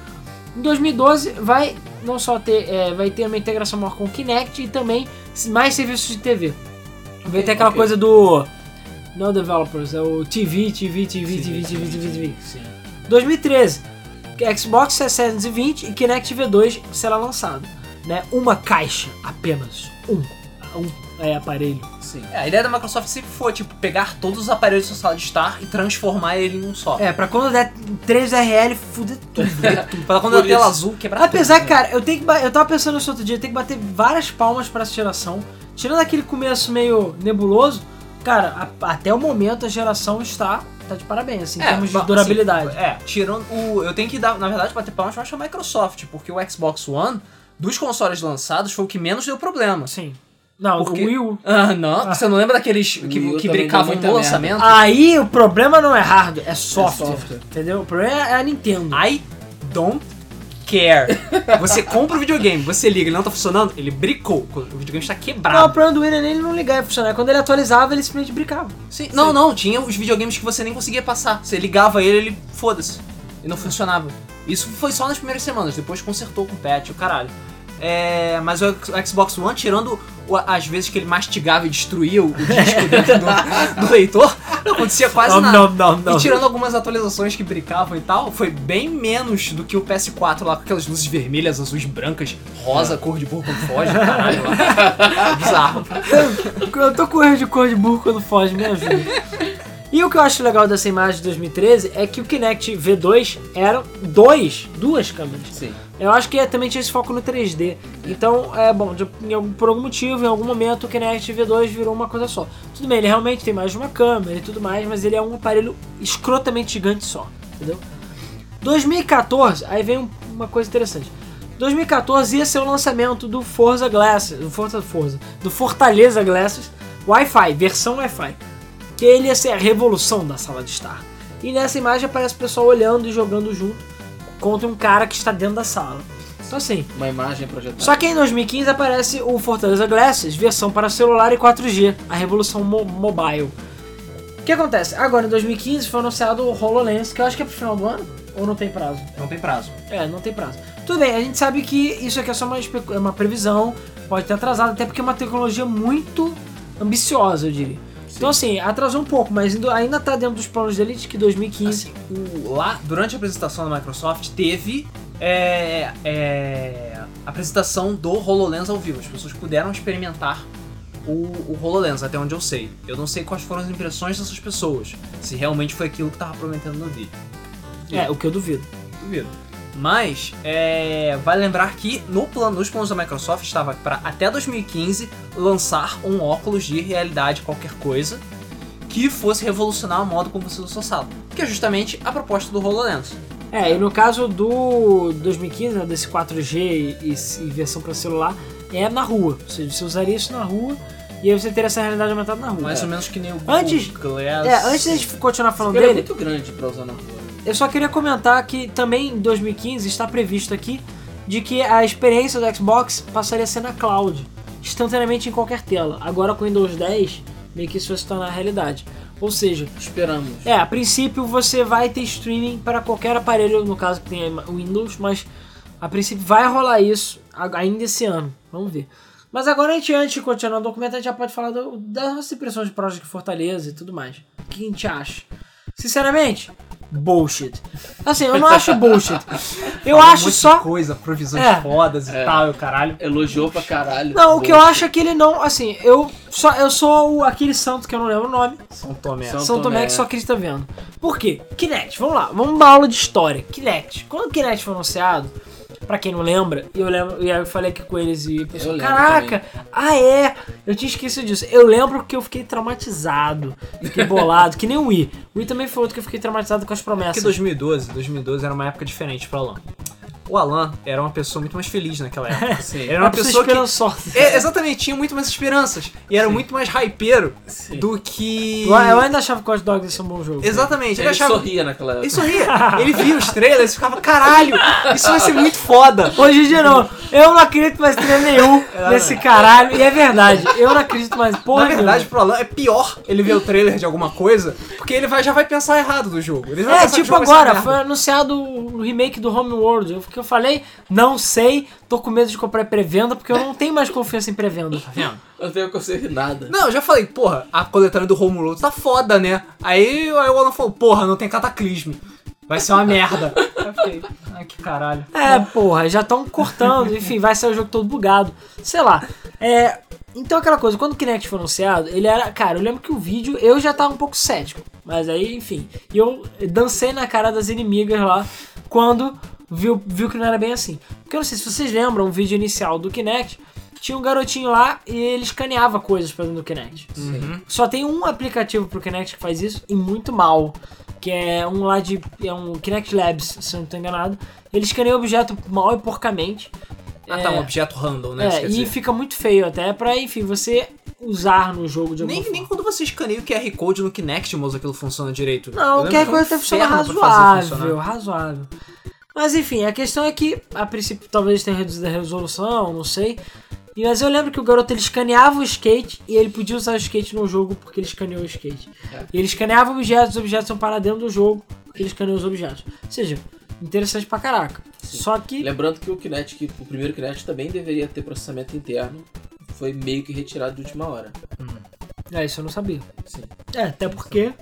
Em 2012 vai não só ter, é, vai ter uma integração maior com o Kinect e também mais serviços de TV. Vai ter aquela ok. coisa do não developers, é o TV, TV, TV, TV, TV, TV, TV. Sim. 2013, Xbox 720 e Kinect V2 será lançado, né? Uma caixa apenas, um, um é, aparelho. Sim. É, a ideia da Microsoft sempre foi, tipo, pegar todos os aparelhos da sua sala de estar e transformar ele em um só. É, pra quando der 3RL, fuder tudo. Pra quando Por a tela isso. azul quebrar Apesar tudo. que, cara, eu tenho que eu tava pensando nisso outro dia, eu tenho que bater várias palmas pra essa geração. Tirando aquele começo meio nebuloso, cara, a- até o momento a geração está tá de parabéns, assim, em termos de ba- durabilidade. assim, é, tirando o. Eu tenho que dar, na verdade, bater palmas pra a Microsoft, porque o Xbox One, dos consoles lançados, foi o que menos deu problema. Sim. Não, Porque- o Wii U. Ah, não. Você não lembra daqueles que, que brincavam no merda. lançamento? Aí o problema não é hardware, é software. software. Entendeu? O problema é a Nintendo. I don't care. Você compra o videogame, você liga, ele não tá funcionando, ele bricou. O videogame está Não, o quebrado. problema do Wii não é nem ele não ligar e funcionar. Quando ele atualizava, ele simplesmente brincava. Sim. Não, não, tinha os videogames que você nem conseguia passar. Você ligava ele, ele foda-se. E não funcionava. Isso foi só nas primeiras semanas, depois consertou com o patch, o caralho. É, mas o Xbox One, tirando as vezes que ele mastigava e destruía o, disco dentro do, do leitor, não acontecia quase não, nada. não, não, não. E tirando algumas atualizações que brincavam e tal, foi bem menos do que o PS4 lá com aquelas luzes vermelhas, azuis, brancas, rosa, cor de burro quando foge, caralho. Lá. Bizarro. Eu tô com erro de cor de burro quando foge, me ajuda. E o que eu acho legal dessa imagem de 2013 é que o Kinect V2 eram dois, duas câmeras. Sim. Eu acho que é- também tinha esse foco no 3D. Então, é bom, de- em algum- por algum motivo, em algum momento, o Kinect V2 virou uma coisa só. Tudo bem, ele realmente tem mais de uma câmera e tudo mais, mas ele é um aparelho escrotamente gigante só, entendeu? 2014, aí vem um- uma coisa interessante. 2014 ia ser o lançamento do Forza Glasses, do Forza Forza, do Fortaleza Glasses Wi-Fi, versão Wi-Fi. Que ele ia ser a revolução da sala de estar. E nessa imagem aparece o pessoal olhando e jogando junto contra um cara que está dentro da sala. Então assim, Uma imagem projetada. só que em 2015 aparece o Fortaleza Glasses, versão para celular e 4G, a revolução mo- mobile. O que acontece? Agora em 2015 foi anunciado o HoloLens, que eu acho que é pro final do ano, ou não tem prazo? Não tem prazo. É, não tem prazo. Tudo bem, a gente sabe que isso aqui é só uma, é uma previsão, pode ter atrasado, até porque é uma tecnologia muito ambiciosa, eu diria. Então assim, atrasou um pouco, mas ainda- tá dentro dos planos dele de que 2015... Assim, o- lá, durante a apresentação da Microsoft, teve é, é, a apresentação do HoloLens ao vivo. As pessoas puderam experimentar o, o HoloLens, até onde eu sei. Eu não sei quais foram as impressões dessas pessoas. Se realmente foi aquilo que tava prometendo no vídeo. É, o que eu duvido. Duvido. Mas, é, vale lembrar que no plano, nos planos da Microsoft estava para até 2015 lançar um óculos de realidade qualquer coisa que fosse revolucionar o modo como você usa sua sala. Que é justamente a proposta do HoloLens. É, e no caso do 2015, né, desse 4G e, e versão para celular, é na rua. Ou seja, você usaria isso na rua e aí você teria essa realidade aumentada na rua. Mais ou menos que nem o Antes- Google Glass. É, antes da gente continuar falando Ele é dele, muito grande pra usar na rua. Eu só queria comentar que também em 2015 está previsto aqui de que a experiência do Xbox passaria a ser na cloud, instantaneamente em qualquer tela. Agora com o Windows 10, meio que isso vai se tornar realidade. Ou seja, Esperamos. é, a princípio você vai ter streaming para qualquer aparelho, no caso que tem Windows, mas a princípio vai rolar isso ainda esse ano. Vamos ver. Mas agora a gente, antes de continuar o documento, a gente já pode falar do- das nossas impressões de Project Fortaleza e tudo mais. O que a gente acha? Sinceramente, bullshit. Assim, eu não acho bullshit. Eu Fala acho só. coisa, provisões É. fodas e É. tal, e o caralho. Elogiou pra caralho. Não, o que eu acho é que ele não. Assim, eu só eu sou o- aquele santo que eu não lembro o nome. São Tomé. São- São Tomé Tomé. que só acredita vendo. Por quê? Kinect, vamos lá, vamos uma aula de história. Kinect. Quando o Kinect foi anunciado, pra quem não lembra, e eu lembro, e aí eu falei aqui com eles e lembro caraca, ah é, eu tinha esquecido disso. Eu lembro que eu fiquei traumatizado, fiquei bolado, que nem o Wii. O Wii também foi outro que eu fiquei traumatizado com as Porque promessas. 2012, 2012 era uma época diferente pra lá. O Alan era uma pessoa muito mais feliz naquela época. Sim. Ele era uma pessoa que. É, exatamente, tinha muito mais esperanças. E era muito mais hypeiro Sim. do que. Eu eu ainda achava que o Hot Dogs ia ser um bom jogo. Exatamente, ele, Ele achava. sorria naquela época. Ele sorria. Ele via os trailers e ficava, caralho, isso vai ser muito foda. Hoje em dia não. Eu não acredito mais em trailer nenhum nesse caralho. E é verdade. Eu não acredito mais porra Na verdade, nenhuma. pro Alan é pior ele ver o trailer de alguma coisa, porque ele vai, já vai pensar errado do jogo. É, tipo jogo agora, foi anunciado o remake do Homeworld. O que eu falei, não sei, tô com medo de comprar pré-venda, porque eu não tenho mais confiança em pré-venda. Tá vendo? Eu não tenho conselho de nada. Não, eu já falei, porra, a coletânea do Homeworld tá foda, né? Aí, aí o Alan falou, porra, não tem cataclismo. Vai ser uma merda. Aí eu fiquei, ai que caralho. É, porra, já estão cortando, enfim, vai sair o jogo todo bugado. Sei lá. É. Então aquela coisa, quando o Kinect foi anunciado, ele era. Cara, eu lembro que o vídeo eu já tava um pouco cético. Mas aí, enfim. E eu dancei na cara das inimigas lá quando viu, viu que não era bem assim. Porque eu não sei se vocês lembram o vídeo inicial do Kinect. Tinha um garotinho lá e ele escaneava coisas pra dentro do Kinect. Só tem um aplicativo pro Kinect que faz isso e muito mal. Que é um lá de. É um Kinect Labs, se eu não tô enganado. Ele escaneia o objeto mal e porcamente. Ah, É, tá, um objeto random, né? É, quer e dizer. fica muito feio até pra, enfim, você usar no jogo de alguma Nem, forma. nem quando você escaneia o QR Code no Kinect, moço, aquilo funciona direito. Não, o QR um Code até funciona razoável, razoável. Mas enfim, a questão é que, a princípio, talvez tenha reduzido a resolução, não sei. Mas eu lembro que o garoto ele escaneava o skate e ele podia usar o skate no jogo porque ele escaneou o skate. É. E ele escaneava objetos, os objetos são parar dentro do jogo porque ele escaneou os objetos. Ou seja, interessante pra caraca. Só que. Lembrando que o Kinect, o primeiro Kinect também deveria ter processamento interno. Foi meio que retirado de última hora. É, isso eu não sabia. Sim. É, até porque.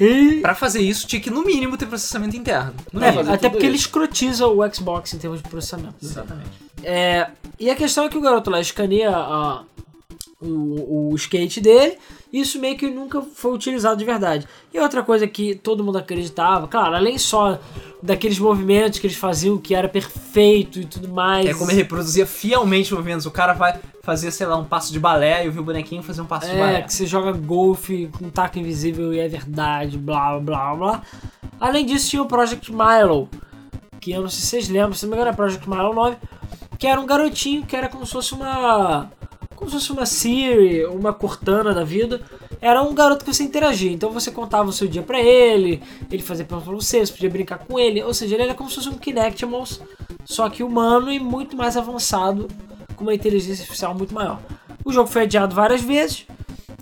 E... Pra fazer isso, tinha que no mínimo ter processamento interno. No É, até porque ele isso. escrotiza o Xbox em termos de processamento. Exatamente. É, e a questão é que o garoto lá escaneia a- o, o skate dele, e isso meio que nunca foi utilizado de verdade. E outra coisa que todo mundo acreditava, claro, além só daqueles movimentos que eles faziam que era perfeito e tudo mais. É como ele reproduzia fielmente movimentos. O cara vai fazer, sei lá, um passo de balé e eu vi o bonequinho fazer um passo de É, balé. que você joga golfe com um taco invisível e é verdade, blá blá blá. Além disso, tinha o Project Milo, que eu não sei se vocês lembram, se não me engano é Project Milo 9, que era um garotinho que era como se fosse uma. como se fosse uma Siri, uma Cortana da vida. Era um garoto que você interagia, então você contava o seu dia pra ele, ele fazia perguntas pra você, você podia brincar com ele, ou seja, ele era como se fosse um Kinectimals, só que humano e muito mais avançado, com uma inteligência artificial muito maior. O jogo foi adiado várias vezes,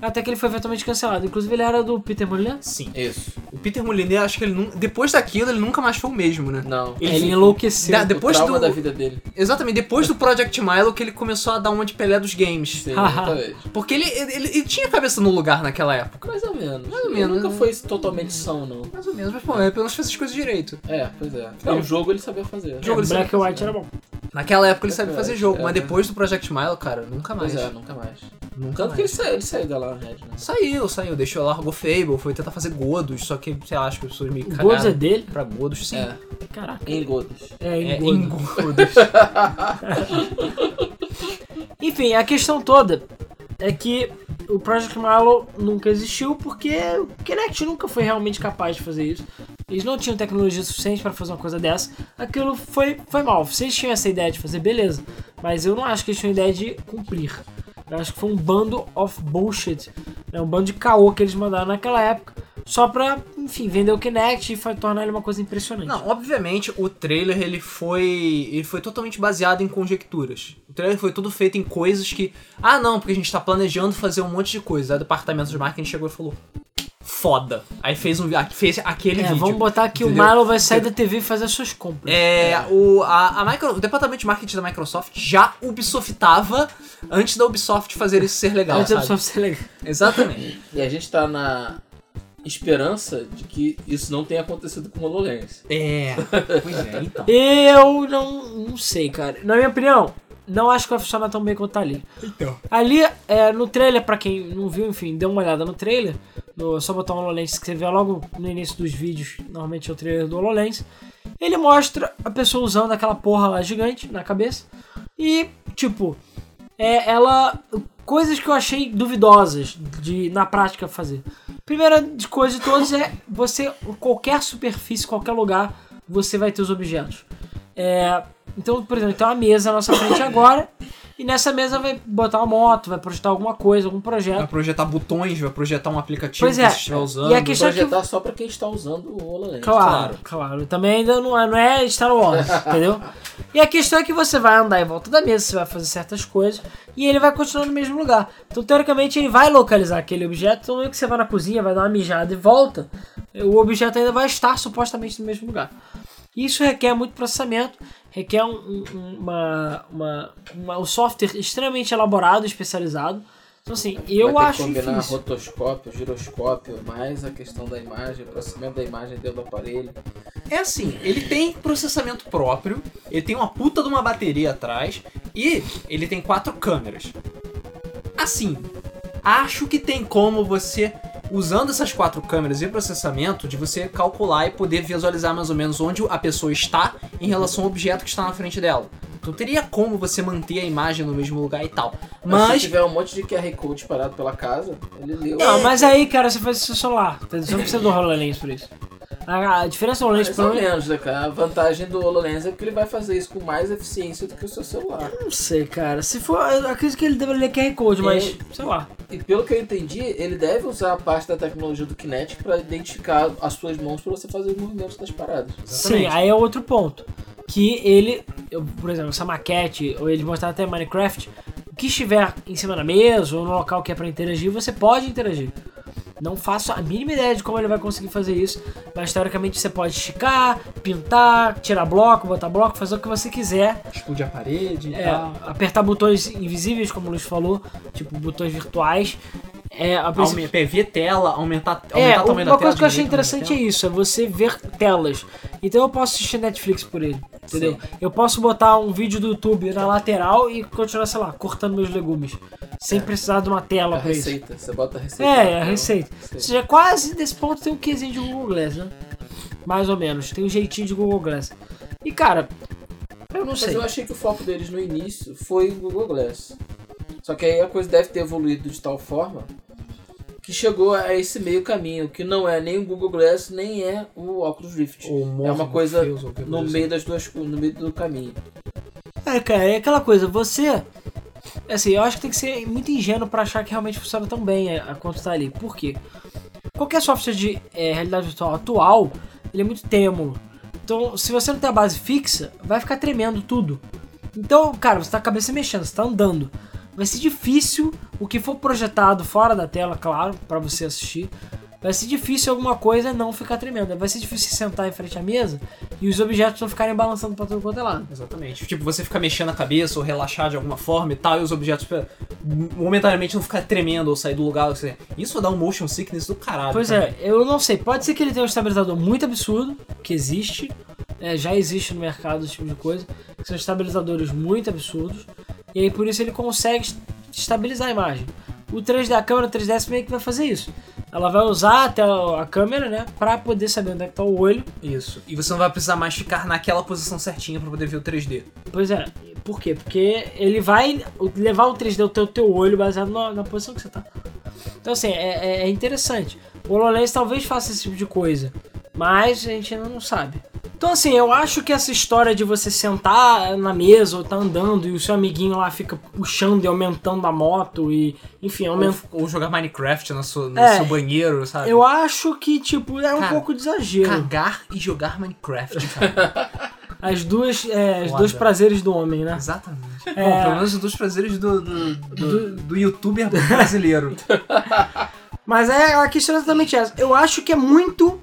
até que ele foi eventualmente cancelado. Inclusive ele era do Peter Molyneux. Sim. Isso. O Peter Molyneux, acho que ele depois daquilo, ele nunca mais foi o mesmo, né? Não. Ele- Ele, enlouqueceu. Da- depois o trauma do- da vida dele. Exatamente, depois do Project Milo que ele começou a dar uma de pelé dos games. Sim, exatamente. Porque ele, ele, ele tinha a cabeça no lugar naquela época. Mais ou menos. Mais ou Ele menos, nunca né? foi totalmente são, não. Mais ou menos, mas pô, ele pelo menos fez as coisas direito. É, pois é. Não, o jogo ele sabia fazer. jogo É, ele Black sabe and White era bom. Naquela época ele É sabia fazer jogo, é, mas né? depois do Project Milo, cara, nunca mais. Pois é, nunca mais. Nunca Tanto que ele mais. saiu, ele saiu da lá, Red, né? Saiu, saiu, deixou, largou Fable, foi tentar fazer Godos, só que, sei lá, acho que as pessoas O cagaram Godos é dele? pra Godos, sim. É, Caraca. em Godos. É, em É, Godos. em Godos. Enfim, a questão toda é que o Project Milo nunca existiu porque o Kinect nunca foi realmente capaz de fazer isso. Eles não tinham tecnologia suficiente para fazer uma coisa dessa. Aquilo foi, foi mal. Vocês tinham essa ideia de fazer, beleza. Mas eu não acho que eles tinham ideia de cumprir. Eu acho que foi um bando of bullshit. É um bando de caô que eles mandaram naquela época. Só pra, enfim, vender o Kinect e tornar ele uma coisa impressionante. Não, obviamente o trailer ele foi ele foi totalmente baseado em conjecturas. O trailer foi tudo feito em coisas que, ah não, porque a gente tá planejando fazer um monte de coisa. O departamento de marketing chegou e falou: "Foda". Aí fez um fez aquele É, vídeo. vamos botar que o entendeu? Milo vai sair da TV e fazer as suas compras. É, o, a, a Micro- o departamento de marketing da Microsoft já Ubisoftava antes da Ubisoft fazer isso ser legal, Antes da pessoa ser legal. Exatamente. E a gente tá na esperança de que isso não tenha acontecido com o HoloLens. É. Pois é, então. Eu não, não sei, cara. Na minha opinião, não acho que vai funcionar tão bem quanto tá ali. Então. Ali, é, no trailer, pra quem não viu, enfim, dê uma olhada no trailer. No, é só botar um HoloLens que você vê logo no início dos vídeos. Normalmente é o trailer do HoloLens. Ele mostra a pessoa usando aquela porra lá gigante na cabeça. E, tipo, é, ela. Coisas que eu achei duvidosas de na prática fazer. Primeira de coisa de todas é você, qualquer superfície, qualquer lugar, você vai ter os objetos. É, Então, por exemplo, tem uma mesa na nossa frente agora, e nessa mesa vai botar uma moto, vai projetar alguma coisa, algum Vai projeto. projetar botões, vai projetar um aplicativo Pois que é, você estiver usando. e a questão é que Projetar só pra quem está usando o HoloLens. Claro, claro. Também ainda não é, não é Star Wars, entendeu? E a questão é que você vai andar em volta da mesa, você vai fazer certas coisas e ele vai continuar no mesmo lugar. Então, teoricamente, ele vai localizar aquele objeto. Então, não é que você vai na cozinha, vai dar uma mijada e volta. O objeto ainda vai estar supostamente no mesmo lugar. Isso requer muito processamento, requer um, um- uma, uma, uma- um software extremamente elaborado, especializado. Então, assim, eu Vai ter acho que combinar difícil. rotoscópio, giroscópio, mais a questão da imagem, processamento da imagem dentro do aparelho. É assim, ele tem processamento próprio, ele tem uma puta de uma bateria atrás e ele tem quatro câmeras. Assim, acho que tem como você, usando essas quatro câmeras e processamento, de você calcular e poder visualizar mais ou menos onde a pessoa está em relação ao objeto que está na frente dela. Então teria como você manter a imagem no mesmo lugar e tal. Mas se tiver um monte de QR Code parado pela casa, ele leu. Não, mas aí, cara, você faz isso celular. Você não precisa do HoloLens por isso. A, a diferença do HoloLens mim. menos, né, cara? A vantagem do HoloLens é que ele vai fazer isso com mais eficiência do que o seu celular. Não sei, cara. Se for. Eu acredito que ele deve ler QR Code, mas. É. Sei lá. E pelo que eu entendi, ele deve usar a parte da tecnologia do Kinect para identificar as suas mãos para você fazer os movimentos das paradas. Sim, aí é outro ponto. Que ele, eu, por exemplo, essa maquete, ou ele mostrar até Minecraft, o que estiver em cima da mesa ou no local que é pra interagir, você pode interagir. Não faço a mínima ideia de como ele vai conseguir fazer isso, mas teoricamente você pode esticar, pintar, tirar bloco, botar bloco, fazer o que você quiser. explodir a parede e É, tal. apertar botões invisíveis, como o Luiz falou, tipo botões virtuais. É, a princípio- Aume- ver tela, aumentar, aumentar é, o tamanho da uma tela. coisa que eu achei interessante é isso, é você ver telas. Então eu posso assistir Netflix por ele, entendeu? Eu posso botar um vídeo do YouTube na lateral e continuar, sei lá, cortando meus legumes. Sem precisar de uma tela A pra isso. receita, você bota a receita. É, é a tela. receita. Ou seja, quase desse ponto tem um quesinho de Google Glass, né? Mais ou menos, tem um jeitinho de Google Glass. E cara, eu não Mas sei. eu achei que o foco deles no início foi o Google Glass. Só que aí a coisa deve ter evoluído de tal forma que chegou a esse meio caminho, que não é nem o Google Glass, nem é o Oculus Rift. Ou É uma coisa ou qualquer no meio das duas no meio do caminho. É, cara, é aquela coisa, você. Assim, eu acho que tem que ser muito ingênuo pra achar que realmente funciona tão bem a, a quanto tá ali. Por quê? Qualquer software de é, realidade virtual atual, ele é muito trêmulo. Então, se você não tem a base fixa, vai ficar tremendo tudo. Então, cara, você tá com a cabeça mexendo, você tá andando. Vai ser difícil o que for projetado fora da tela, claro, pra você assistir. Vai ser difícil alguma coisa não ficar tremendo. Vai ser difícil sentar em frente à mesa e os objetos não ficarem balançando pra todo quanto é lado. Exatamente. Tipo, você ficar mexendo a cabeça ou relaxar de alguma forma e tal, e os objetos pra- momentaneamente não ficar tremendo ou sair do lugar. Assim. Isso dá um motion sickness do caralho. Pois também. é, eu não sei. Pode ser que ele tenha um estabilizador muito absurdo, que existe. é, já existe no mercado esse tipo de coisa. Que são estabilizadores muito absurdos. E aí por isso ele consegue est- estabilizar a imagem. O 3D, a câmera 3DS meio que vai fazer isso. Ela vai usar até a câmera, né? Pra poder saber onde é que tá o olho. Isso. E você não vai precisar mais ficar naquela posição certinha pra poder ver o 3D. Pois é. Por quê? Porque ele vai levar o 3D ao teu, teu olho baseado na, na posição que você tá. Então, assim, é, é- é interessante. O HoloLens talvez faça esse tipo de coisa, mas a gente ainda não sabe. Então, assim, eu acho que essa história de você sentar na mesa ou tá andando e o seu amiguinho lá fica puxando e aumentando a moto e, enfim, Ou, aumenta. ou jogar Minecraft no seu, no É. seu banheiro, sabe? Eu acho que, tipo, é um Cara, pouco de exagero. Cagar e jogar Minecraft, cara. As duas, é, os dois prazeres do homem, né? Exatamente. Bom, pelo menos os dois prazeres do, do, do, do youtuber brasileiro. Mas é a questão é exatamente essa. Eu acho que é muito.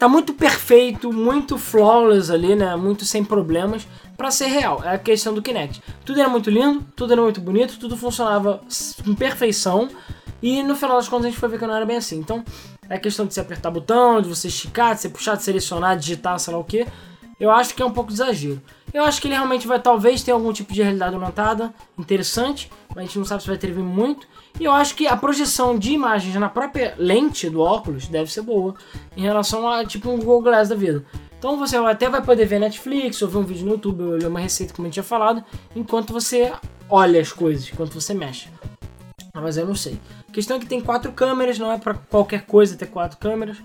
Tá muito perfeito, muito flawless ali, né? Muito sem problemas pra ser real. É a questão do Kinect. Tudo era muito lindo, tudo era muito bonito, tudo funcionava com perfeição. E no final das contas a gente foi ver que não era bem assim. Então, é questão de você apertar botão, de você esticar, de você puxar, de selecionar, digitar, sei lá o que. Eu acho que é um pouco de exagero. Eu acho que ele realmente vai talvez ter algum tipo de realidade aumentada interessante, mas a gente não sabe se vai ter muito. E eu acho que a projeção de imagens na própria lente do óculos deve ser boa em relação a tipo um Google Glass da vida. Então você até vai poder ver Netflix, ou ver um vídeo no YouTube, ou ler uma receita como a gente tinha falado, enquanto você olha as coisas, enquanto você mexe. Ah, Mas eu não sei. A questão é que tem quatro câmeras, não é pra qualquer coisa ter quatro câmeras.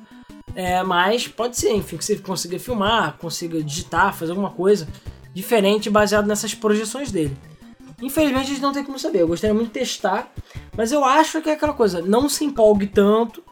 É, mas pode ser, enfim, que você consiga filmar, consiga digitar, fazer alguma coisa. diferente baseado nessas projeções dele. Infelizmente a gente não tem como saber. Eu gostaria muito de testar, mas eu acho que é aquela coisa, não se empolgue tanto,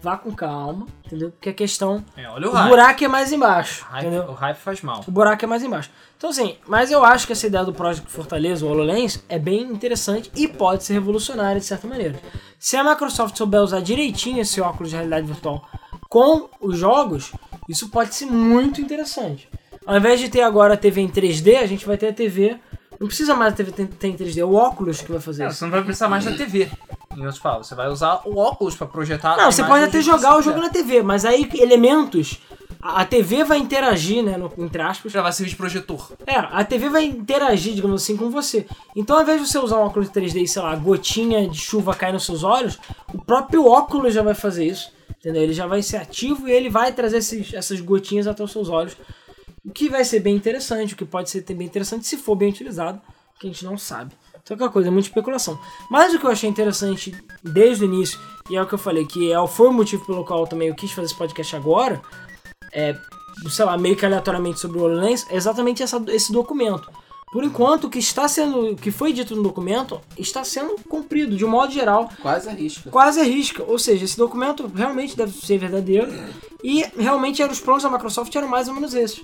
vá com calma, entendeu? Porque a questão, É, olha o o buraco é mais embaixo, Hype- entendeu? O hype faz mal. O buraco é mais embaixo. Então, assim, mas eu acho que essa ideia do Project Fortaleza, o HoloLens, é bem interessante e pode ser revolucionária de certa maneira. Se a Microsoft souber usar direitinho esse óculos de realidade virtual com os jogos, isso pode ser muito interessante. Ao invés de ter agora a TV em 3D, a gente vai ter a TV. Não precisa mais a TV ter em 3D, é o óculos que vai fazer É, isso. você não vai precisar mais da TV. Em outros palavras, você vai usar o óculos pra projetar. Não, você pode até jogar o jogo na TV, mas aí elementos. A TV vai interagir, né? no- entre aspas, Já vai servir de projetor. É, a TV vai interagir, digamos assim, com você. Então, ao invés de você usar um óculos 3D e, sei lá, gotinha de chuva cair nos seus olhos, o próprio óculos já vai fazer isso. Entendeu? Ele já vai ser ativo e ele vai trazer esses- essas gotinhas até os seus olhos. O que vai ser bem interessante, o que pode ser bem interessante se for bem utilizado, que a gente não sabe. Então, aquela coisa, é muita especulação. Mas o que eu achei interessante desde o início, e é o que eu falei, que é, foi o motivo pelo qual também eu quis fazer esse podcast agora, é, sei lá, meio que aleatoriamente sobre o HoloLens, é exatamente essa, esse documento. Por enquanto, o que está sendo, o que foi dito no documento está sendo cumprido de um modo geral, Quase arrisca. quase a risca. Ou seja, esse documento realmente deve ser verdadeiro e realmente eram os planos da Microsoft eram mais ou menos esses.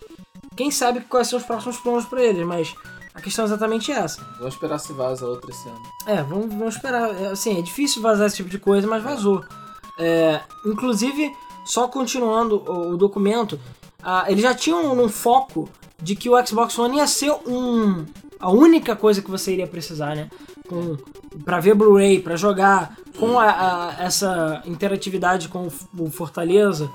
Quem sabe quais são os próximos planos para eles, mas a questão é exatamente essa. Vamos esperar se vaza outra esse ano. É, vamos, vamos esperar. É, Assim, é difícil vazar esse tipo de coisa, mas vazou. É, inclusive, só continuando o, o documento, ah, eles já tinham um foco de que o Xbox One ia ser um a única coisa que você iria precisar, né? Com, pra ver Blu-ray, pra jogar, com a- a- essa interatividade com o Fortaleza,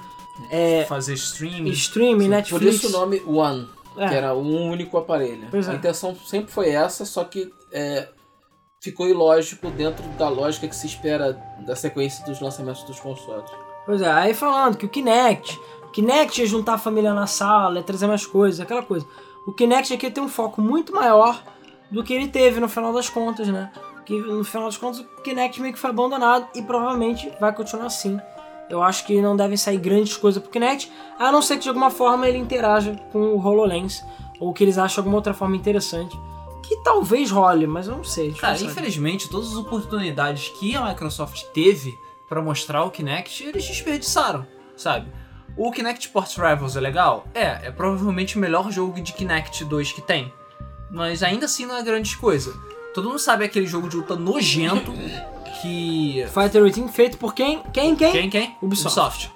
é, Fazer streaming. streaming, Por Netflix. isso o nome One, É. que era um único aparelho. Pois é. A intenção sempre foi essa, só que é, ficou ilógico dentro da lógica que se espera da sequência dos lançamentos dos consoles. Pois é, aí falando que o Kinect, Kinect ia juntar a família na sala, ia trazer mais coisas, aquela coisa. O Kinect aqui tem um foco muito maior do que ele teve no final das contas, né? Que no final das contas o Kinect meio que foi abandonado e provavelmente vai continuar assim. Eu acho que não devem sair grandes coisas pro Kinect, a não ser que de alguma forma ele interaja com o HoloLens, ou que eles achem alguma outra forma interessante. Que talvez role, mas eu não sei. Cara, sabe. infelizmente, todas as oportunidades que a Microsoft teve pra mostrar o Kinect, eles desperdiçaram, sabe? O Kinect Sports Rivals é legal? É, é provavelmente o melhor jogo de Kinect 2 que tem. Mas ainda assim não é grande coisa. Todo mundo sabe aquele jogo de luta nojento que. Fighter 18 feito por quem? Quem? Quem? Quem, quem? Ubisoft.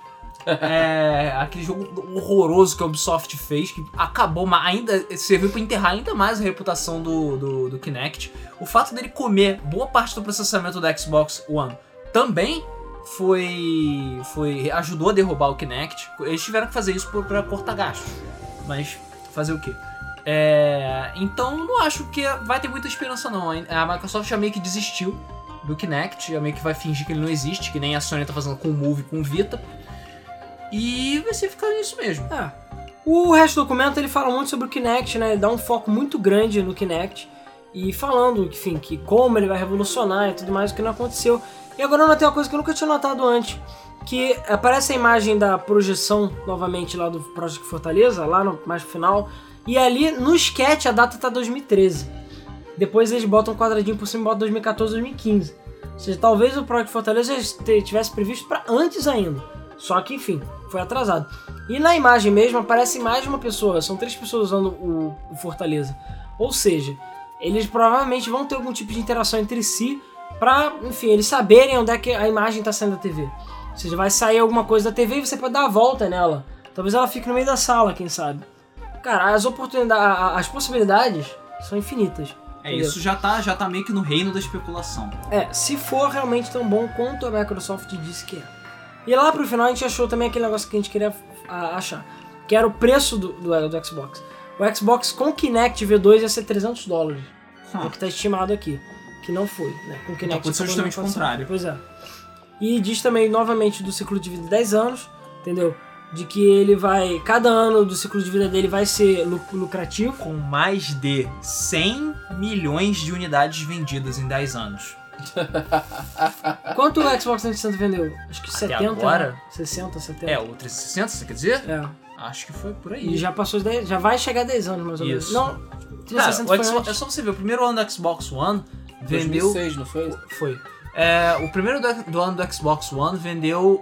É, aquele jogo horroroso que a Ubisoft fez, que acabou, mas ainda serviu pra enterrar ainda mais a reputação do, do, do Kinect. O fato dele comer boa parte do processamento do Xbox One também foi, foi ajudou a derrubar o Kinect. Eles tiveram que fazer isso pra cortar gastos. Mas fazer o quê? É, então não acho que vai ter muita esperança não. A Microsoft já meio que desistiu do Kinect, já meio que vai fingir que ele não existe, que nem a Sony tá fazendo com o Move com o Vita. E vai ser ficar nisso mesmo. É. O resto do documento ele fala muito sobre o Kinect, né? Ele dá um foco muito grande no Kinect e falando, enfim, que como ele vai revolucionar e tudo mais, o que não aconteceu. E agora eu notei uma coisa que eu nunca tinha notado antes, que aparece a imagem da projeção novamente lá do Project Fortaleza, lá no mais final, e ali no sketch a data tá 2013. Depois eles botam um quadradinho por cima e botam 2014, 2015. Ou seja, talvez o Project Fortaleza tivesse previsto para antes ainda. Só que, enfim, foi atrasado. E na imagem mesmo aparece mais uma pessoa, são três pessoas usando o Fortaleza. Ou seja, eles provavelmente vão ter algum tipo de interação entre si pra, enfim, eles saberem onde é que a imagem está saindo da TV. Ou seja, vai sair alguma coisa da TV e você pode dar a volta nela. Talvez ela fique no meio da sala, quem sabe. Cara, as oportunidades, as possibilidades são infinitas. É, Entendeu? isso já tá, já tá meio que no reino da especulação. É, se for realmente tão bom quanto a Microsoft disse que é. E lá pro final a gente achou também aquele negócio que a gente queria a- achar, que era o preço do, do, do Xbox. O Xbox com Kinect V2 ia ser 300 dólares, é o que tá estimado aqui. Que não foi, né? Com Kinect aconteceu acabou não justamente o contrário. Pois é. E diz também novamente do ciclo de vida de 10 anos, entendeu? De que ele vai. Cada ano do ciclo de vida dele vai ser lu- lucrativo. Com mais de 100 milhões de unidades vendidas em 10 anos. Quanto o Xbox 360 vendeu? Acho que Até 70, agora? né? 60, 70. É, o 360, você quer dizer? É. Acho que foi por E aí. já passou os 10, já vai chegar a 10 anos mais ou menos. Isso. Não, Cara, 360 o foi Xbox- é só você ver, o primeiro ano do Xbox One vendeu. 2006, não foi? Foi. É, o primeiro do, do ano do Xbox One vendeu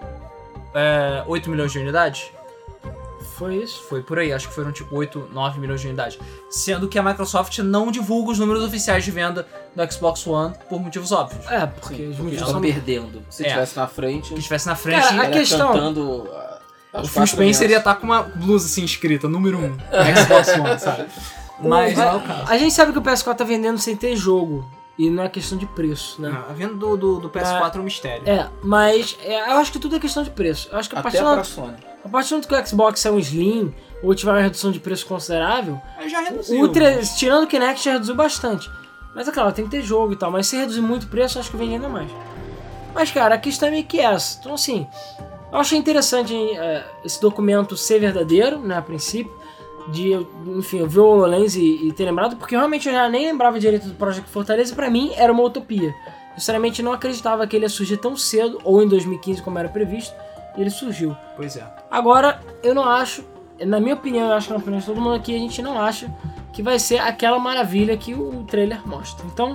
é, 8 milhões de unidades. Foi isso. Foi por aí, acho que foram tipo 8, 9 milhões de unidades. Sendo que a Microsoft não divulga os números oficiais de venda do Xbox One por motivos óbvios. É, porque Sim, os porque motivos estão perdendo. Se É. tivesse na frente, Que estivesse na frente, Cara, a questão- cantando. ah, o Phil Spencer ia estar com uma blusa assim escrita, número 1, Xbox One, sabe? Mas não é caso. A gente sabe que o PS4 tá vendendo sem ter jogo. E não é questão de preço, né? Não, a venda do, do, do PS4 é um mistério. É, mas é, eu acho que tudo é questão de preço. Eu acho que a Até partir, pra do, Sony. a partir do momento que o Xbox é um Slim ou tiver uma redução de preço considerável, Aí já reduziu. o tre- tirando o Kinect já reduziu bastante. Mas é claro, tem que ter jogo e tal. Mas se reduzir muito o preço, eu acho que vende ainda mais. Mas, cara, a questão é meio que essa. Então, assim, eu achei interessante é, esse documento ser verdadeiro, né, a princípio. De, enfim, eu ver o HoloLens e, e ter lembrado, porque realmente eu já nem lembrava direito do Project Fortaleza pra mim era uma utopia. Eu, sinceramente, não acreditava que ele ia surgir tão cedo, ou em 2015, como era previsto, e ele surgiu. Pois é. Agora, eu não acho, na minha opinião, eu acho que na opinião de todo mundo aqui, a gente não acha que vai ser aquela maravilha que o trailer mostra. Então,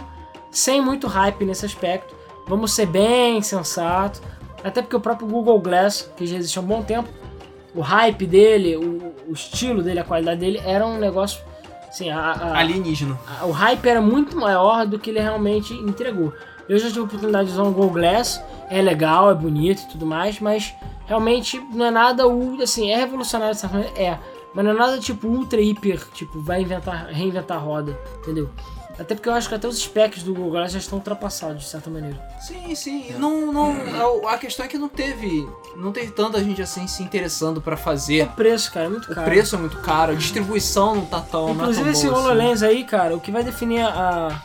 sem muito hype nesse aspecto, vamos ser bem sensato, até porque o próprio Google Glass, que já existe há um bom tempo, o hype dele, o, o estilo dele, a qualidade dele, era um negócio, assim, a, a- Alienígena. a- o hype era muito maior do que ele realmente entregou. Eu já tive a oportunidade de usar um Google Glass, é legal, é bonito e tudo mais, mas realmente não é nada, assim, é revolucionário maneira, é, mas não é nada tipo ultra hiper, tipo, vai inventar, reinventar a roda, entendeu? Até porque eu acho que até os specs do Google Glass já estão ultrapassados de certa maneira. Sim, sim. Não, não, a- questão é que não teve, não teve tanta gente assim se interessando pra O fazer. preço, cara, é muito O caro. preço é muito caro, a distribuição não tá tão. Inclusive não é tão esse assim. HoloLens aí, cara, o que vai definir a...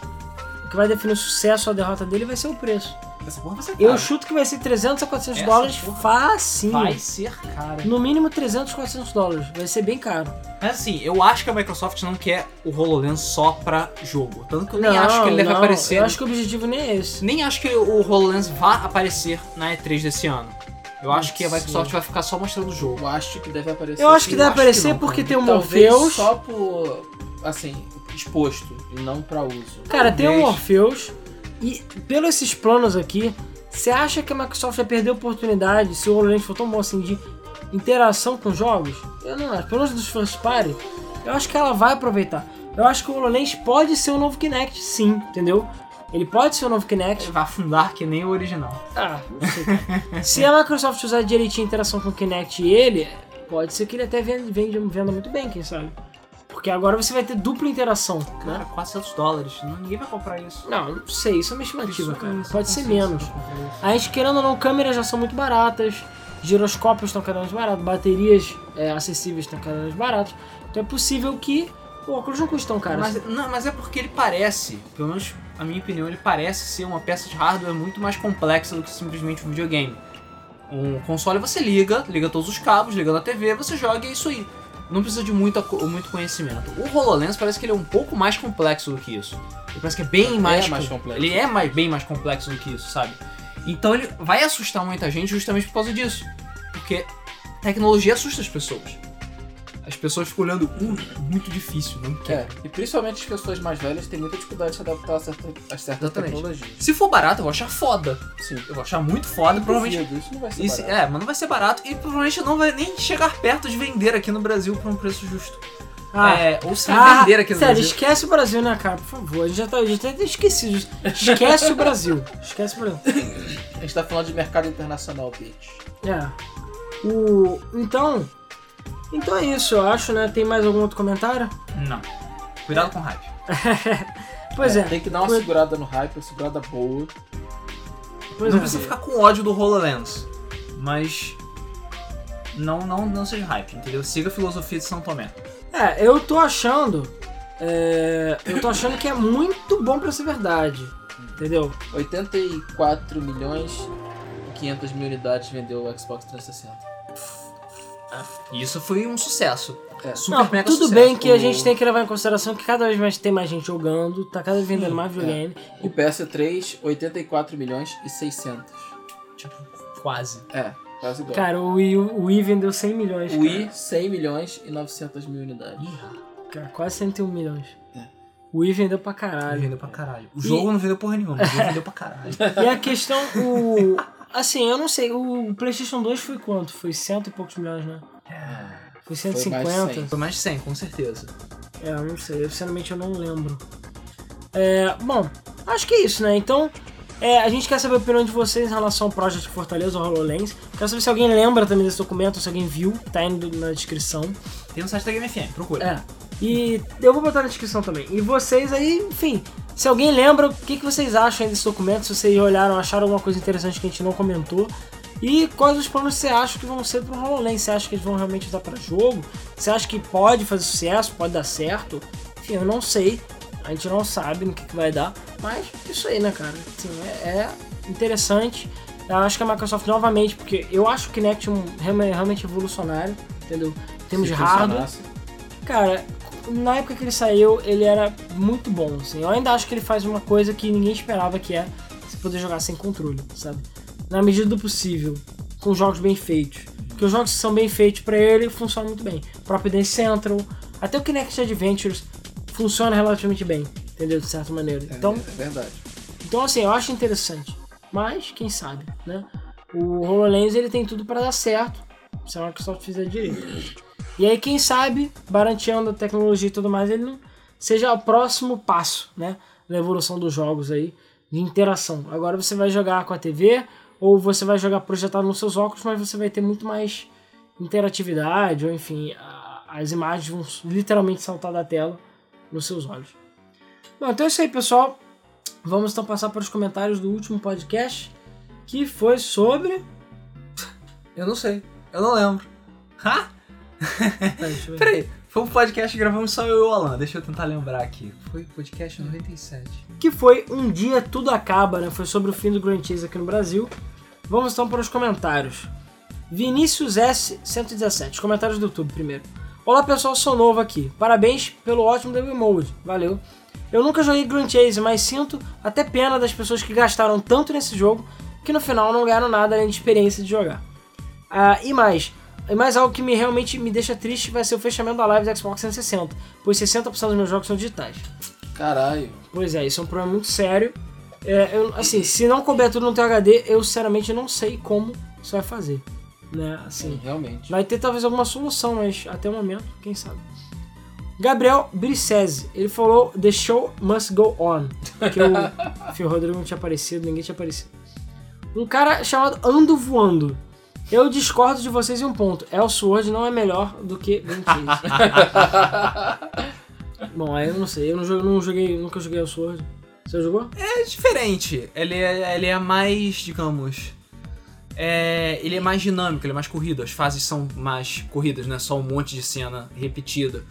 O que vai definir o sucesso ou a derrota dele vai ser o preço. Essa porra vai ser Eu cara. chuto que vai ser 300 a 400 Essa dólares facinho. Vai ser cara. No mínimo 300, 400 dólares. Vai ser bem caro. Mas assim, eu acho que a Microsoft não quer o HoloLens só pra jogo. Tanto que eu nem acho que ele deve não, aparecer. Eu acho que o objetivo nem é esse. Nem acho que o HoloLens vá aparecer na E3 desse ano. Eu acho que a Sim. Microsoft vai ficar só mostrando o jogo. Eu acho que deve aparecer. Eu acho que sim. deve acho que aparecer não, porque tem o Talvez Morpheus. só por. Assim, exposto e não pra uso. Cara, tem o. Morpheus. E pelos esses planos aqui, você acha que a Microsoft vai perder a oportunidade, se o HoloLens for tão bom assim, de interação com jogos? Eu não acho. Pelo menos dos first party, eu acho que ela vai aproveitar. Eu acho que o HoloLens pode ser o novo Kinect, sim, entendeu? Ele pode ser o novo Kinect. Ele vai afundar que nem o original. Ah, não sei. Se a Microsoft usar direitinho a interação com o Kinect e ele, pode ser que ele até venda, venda, venda muito bem, quem sabe. Porque agora você vai ter dupla interação, Cara, né? 400 dólares. Não- Ninguém vai comprar isso. Não, não sei, isso é uma estimativa, cara. Isso, Pode ser isso, menos. isso, isso. A gente, querendo ou não, câmeras já são muito baratas, giroscópios estão cada vez mais baratos, baterias é, acessíveis estão cada vez mais baratas. Então é possível que o óculos não custe tão caro. assim. Mas, não, mas é porque ele parece, pelo menos a minha opinião, ele parece ser uma peça de hardware muito mais complexa do que simplesmente um videogame. Um console você liga, liga todos os cabos, liga na TV, você joga e é isso aí. Não precisa de muita, co- muito conhecimento. O HoloLens parece que ele é um pouco mais complexo do que isso. Ele parece que é bem mais, mais com- complexo. Ele é mais, bem mais complexo do que isso, sabe? Então ele vai assustar muita gente justamente por causa disso. Porque tecnologia assusta as pessoas. As pessoas ficam olhando, uh, muito difícil, não quero. É, e principalmente as pessoas mais velhas têm muita dificuldade de se adaptar a, certa, a certas Exatamente. tecnologias. Se for barato, eu vou achar foda. Sim. Eu vou achar muito foda, provavelmente. Duvido, Isso não vai ser Isso, barato. é, mas não vai ser barato e provavelmente não vai nem chegar perto de vender aqui no Brasil por um preço justo. Ah, é, ou se ah, vender aqui no sério, Brasil. esquece o Brasil, né, cara? Por favor, a gente já tá, a gente até esquecido. Esquece o Brasil. Esquece o Brasil. A gente tá falando de mercado internacional, bitch. É. O, então, então é isso, eu acho, né? Tem mais algum outro comentário? Não. Cuidado com o hype. Pois é. Tem que dar uma Pois- segurada no hype, uma segurada boa. Pois não é. precisa ficar com ódio do HoloLens, mas não, não, não seja hype, entendeu? Siga a filosofia de São Tomé. É, eu tô achando. é, eu tô achando que é muito bom pra ser verdade. Entendeu? 84 milhões e 500 mil unidades vendeu o Xbox 360. E isso foi um sucesso. É. Super Não, mega tudo sucesso. bem que a O- gente tem que levar em consideração que cada vez mais tem mais gente jogando, tá cada vez vendendo mais videogame. O PS3, 84 milhões e 600. Tipo, quase. É. Quase igual. Cara, o Wii, o Wii vendeu 100 milhões. o Wii, 100 milhões e 900 mil unidades. Cara, cara quase 101 milhões. É. O Wii vendeu pra Ele caralho. vendeu pra caralho. O jogo não vendeu porra nenhuma, mas ele vendeu pra caralho. E a questão, o. Assim, eu não sei, o PlayStation 2 foi quanto? Foi cento e poucos milhões, né? Foi Foi mais de 150? 100. Foi mais de 100, com certeza. É, eu não sei, eu, sinceramente eu não lembro. É, bom, acho que é isso, né? Então, é, a gente quer saber a opinião de vocês em relação ao Project Fortaleza ou HoloLens. Quero saber se alguém lembra também desse documento, se alguém viu, tá indo na descrição. Tem no site da Game FM, procura. É. E eu vou botar na descrição também. E vocês aí, enfim, se alguém lembra, o que, que vocês acham desse documento? Se vocês olharam, acharam alguma coisa interessante que a gente não comentou. E quais os planos você acha que vão ser pro HoloLens? Você acha que eles vão realmente usar para jogo? Você acha que pode fazer sucesso, pode dar certo? Enfim, eu não sei. A gente não sabe no que, que vai dar. Mas isso aí, né, cara? Assim, é, é interessante. Eu acho que a Microsoft novamente, porque eu acho o Kinect um, realmente, revolucionário, entendeu? Em termos Se de hardware. Cara, na época que ele saiu, ele era muito bom, assim. Eu ainda acho que ele faz uma coisa que ninguém esperava, que é você poder jogar sem controle, sabe? Na medida do possível, com jogos bem feitos. Porque os jogos que são bem feitos pra ele funcionam muito bem. O próprio Dance Central, até o Kinect Adventures funciona relativamente bem, entendeu? De certa maneira. É, Então, é verdade. então assim, eu acho interessante. Mas, quem sabe, né? O HoloLens ele tem tudo para dar certo se a Microsoft fizer direito. E aí, quem sabe, baranteando a tecnologia e tudo mais, ele não seja o próximo passo, né? Na evolução dos jogos aí, de interação. Agora você vai jogar com a TV, ou você vai jogar projetado nos seus óculos, mas você vai ter muito mais interatividade, ou enfim, as imagens vão literalmente saltar da tela nos seus olhos. Bom, então é isso aí, pessoal. Vamos então passar para os comentários do último podcast, que foi sobre. Eu não sei. Eu não lembro. Ha? Tá, deixa eu ver. Peraí. Foi um podcast que gravamos só eu e o Alan. Deixa eu tentar lembrar aqui. Foi podcast 97. que foi Um Dia Tudo Acaba, né? Foi sobre o fim do Grand Chase aqui no Brasil. Vamos então para os comentários. Vinícius S117, comentários do YouTube primeiro. Olá pessoal, sou novo aqui. Parabéns pelo ótimo Devil Mode, valeu. Eu nunca joguei Grand Chase, mas sinto até pena das pessoas que gastaram tanto nesse jogo que no final não ganharam nada além de experiência de jogar. Ah, e mais, e mais algo que me realmente me deixa triste vai ser o fechamento da live do Xbox 360, pois 60% dos meus jogos são digitais. Caralho. Pois é, isso é um problema muito sério. É, eu- assim, se não couber tudo no teu HD, eu sinceramente não sei como isso vai fazer. Né? Assim, Sim, realmente. vai ter talvez alguma solução, mas até o momento, quem sabe. Gabriel Bricese, ele falou The show must go on. Que o Fio Rodrigo não tinha aparecido, ninguém tinha aparecido. Um cara chamado Ando Voando. Eu discordo de vocês em um ponto. Elsword não é melhor do que Grand Chase. Bom, aí eu não sei. Eu não joguei, não joguei nunca joguei Elsword. Você jogou? É diferente. Ele é, ele é mais, digamos. É, ele é mais dinâmico, ele é mais corrido. As fases são mais corridas, não é só um monte de cena repetida.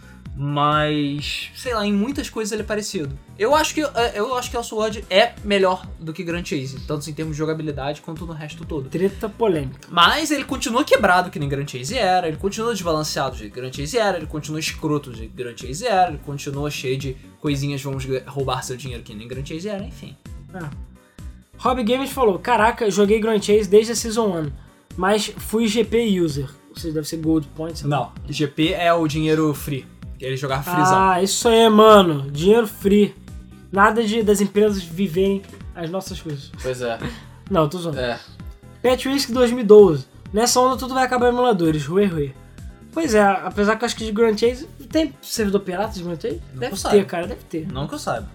Mas, sei lá, em muitas coisas ele é parecido. Eu acho que é, eu acho que o Sword é melhor do que Grand Chase, tanto em termos de jogabilidade quanto no resto todo. Treta polêmica. Mas ele continua quebrado que nem Grand Chase era, ele continua desbalanceado de Grand Chase era, ele continua escroto de Grand Chase era, ele continua cheio de coisinhas vamos roubar seu dinheiro que nem Grand Chase era, enfim. Ah. Rob Games falou: Caraca, joguei Grand Chase desde a Season 1, mas fui GP user. Ou seja, deve ser Gold Points. Não, GP é o dinheiro free. Ele jogava freezão. Ah, isso aí, mano. Dinheiro free. Nada de das empresas viverem as nossas coisas. Pois é. Não, tô zoando. É. Pet Risk 2012. Nessa onda tudo vai acabar em emuladores. Rui, rui. Pois é, apesar que eu acho que de Grand Chase. Tem servidor pirata de Grand Chase? Não Deve ter, cara, deve ter. Não que eu saiba.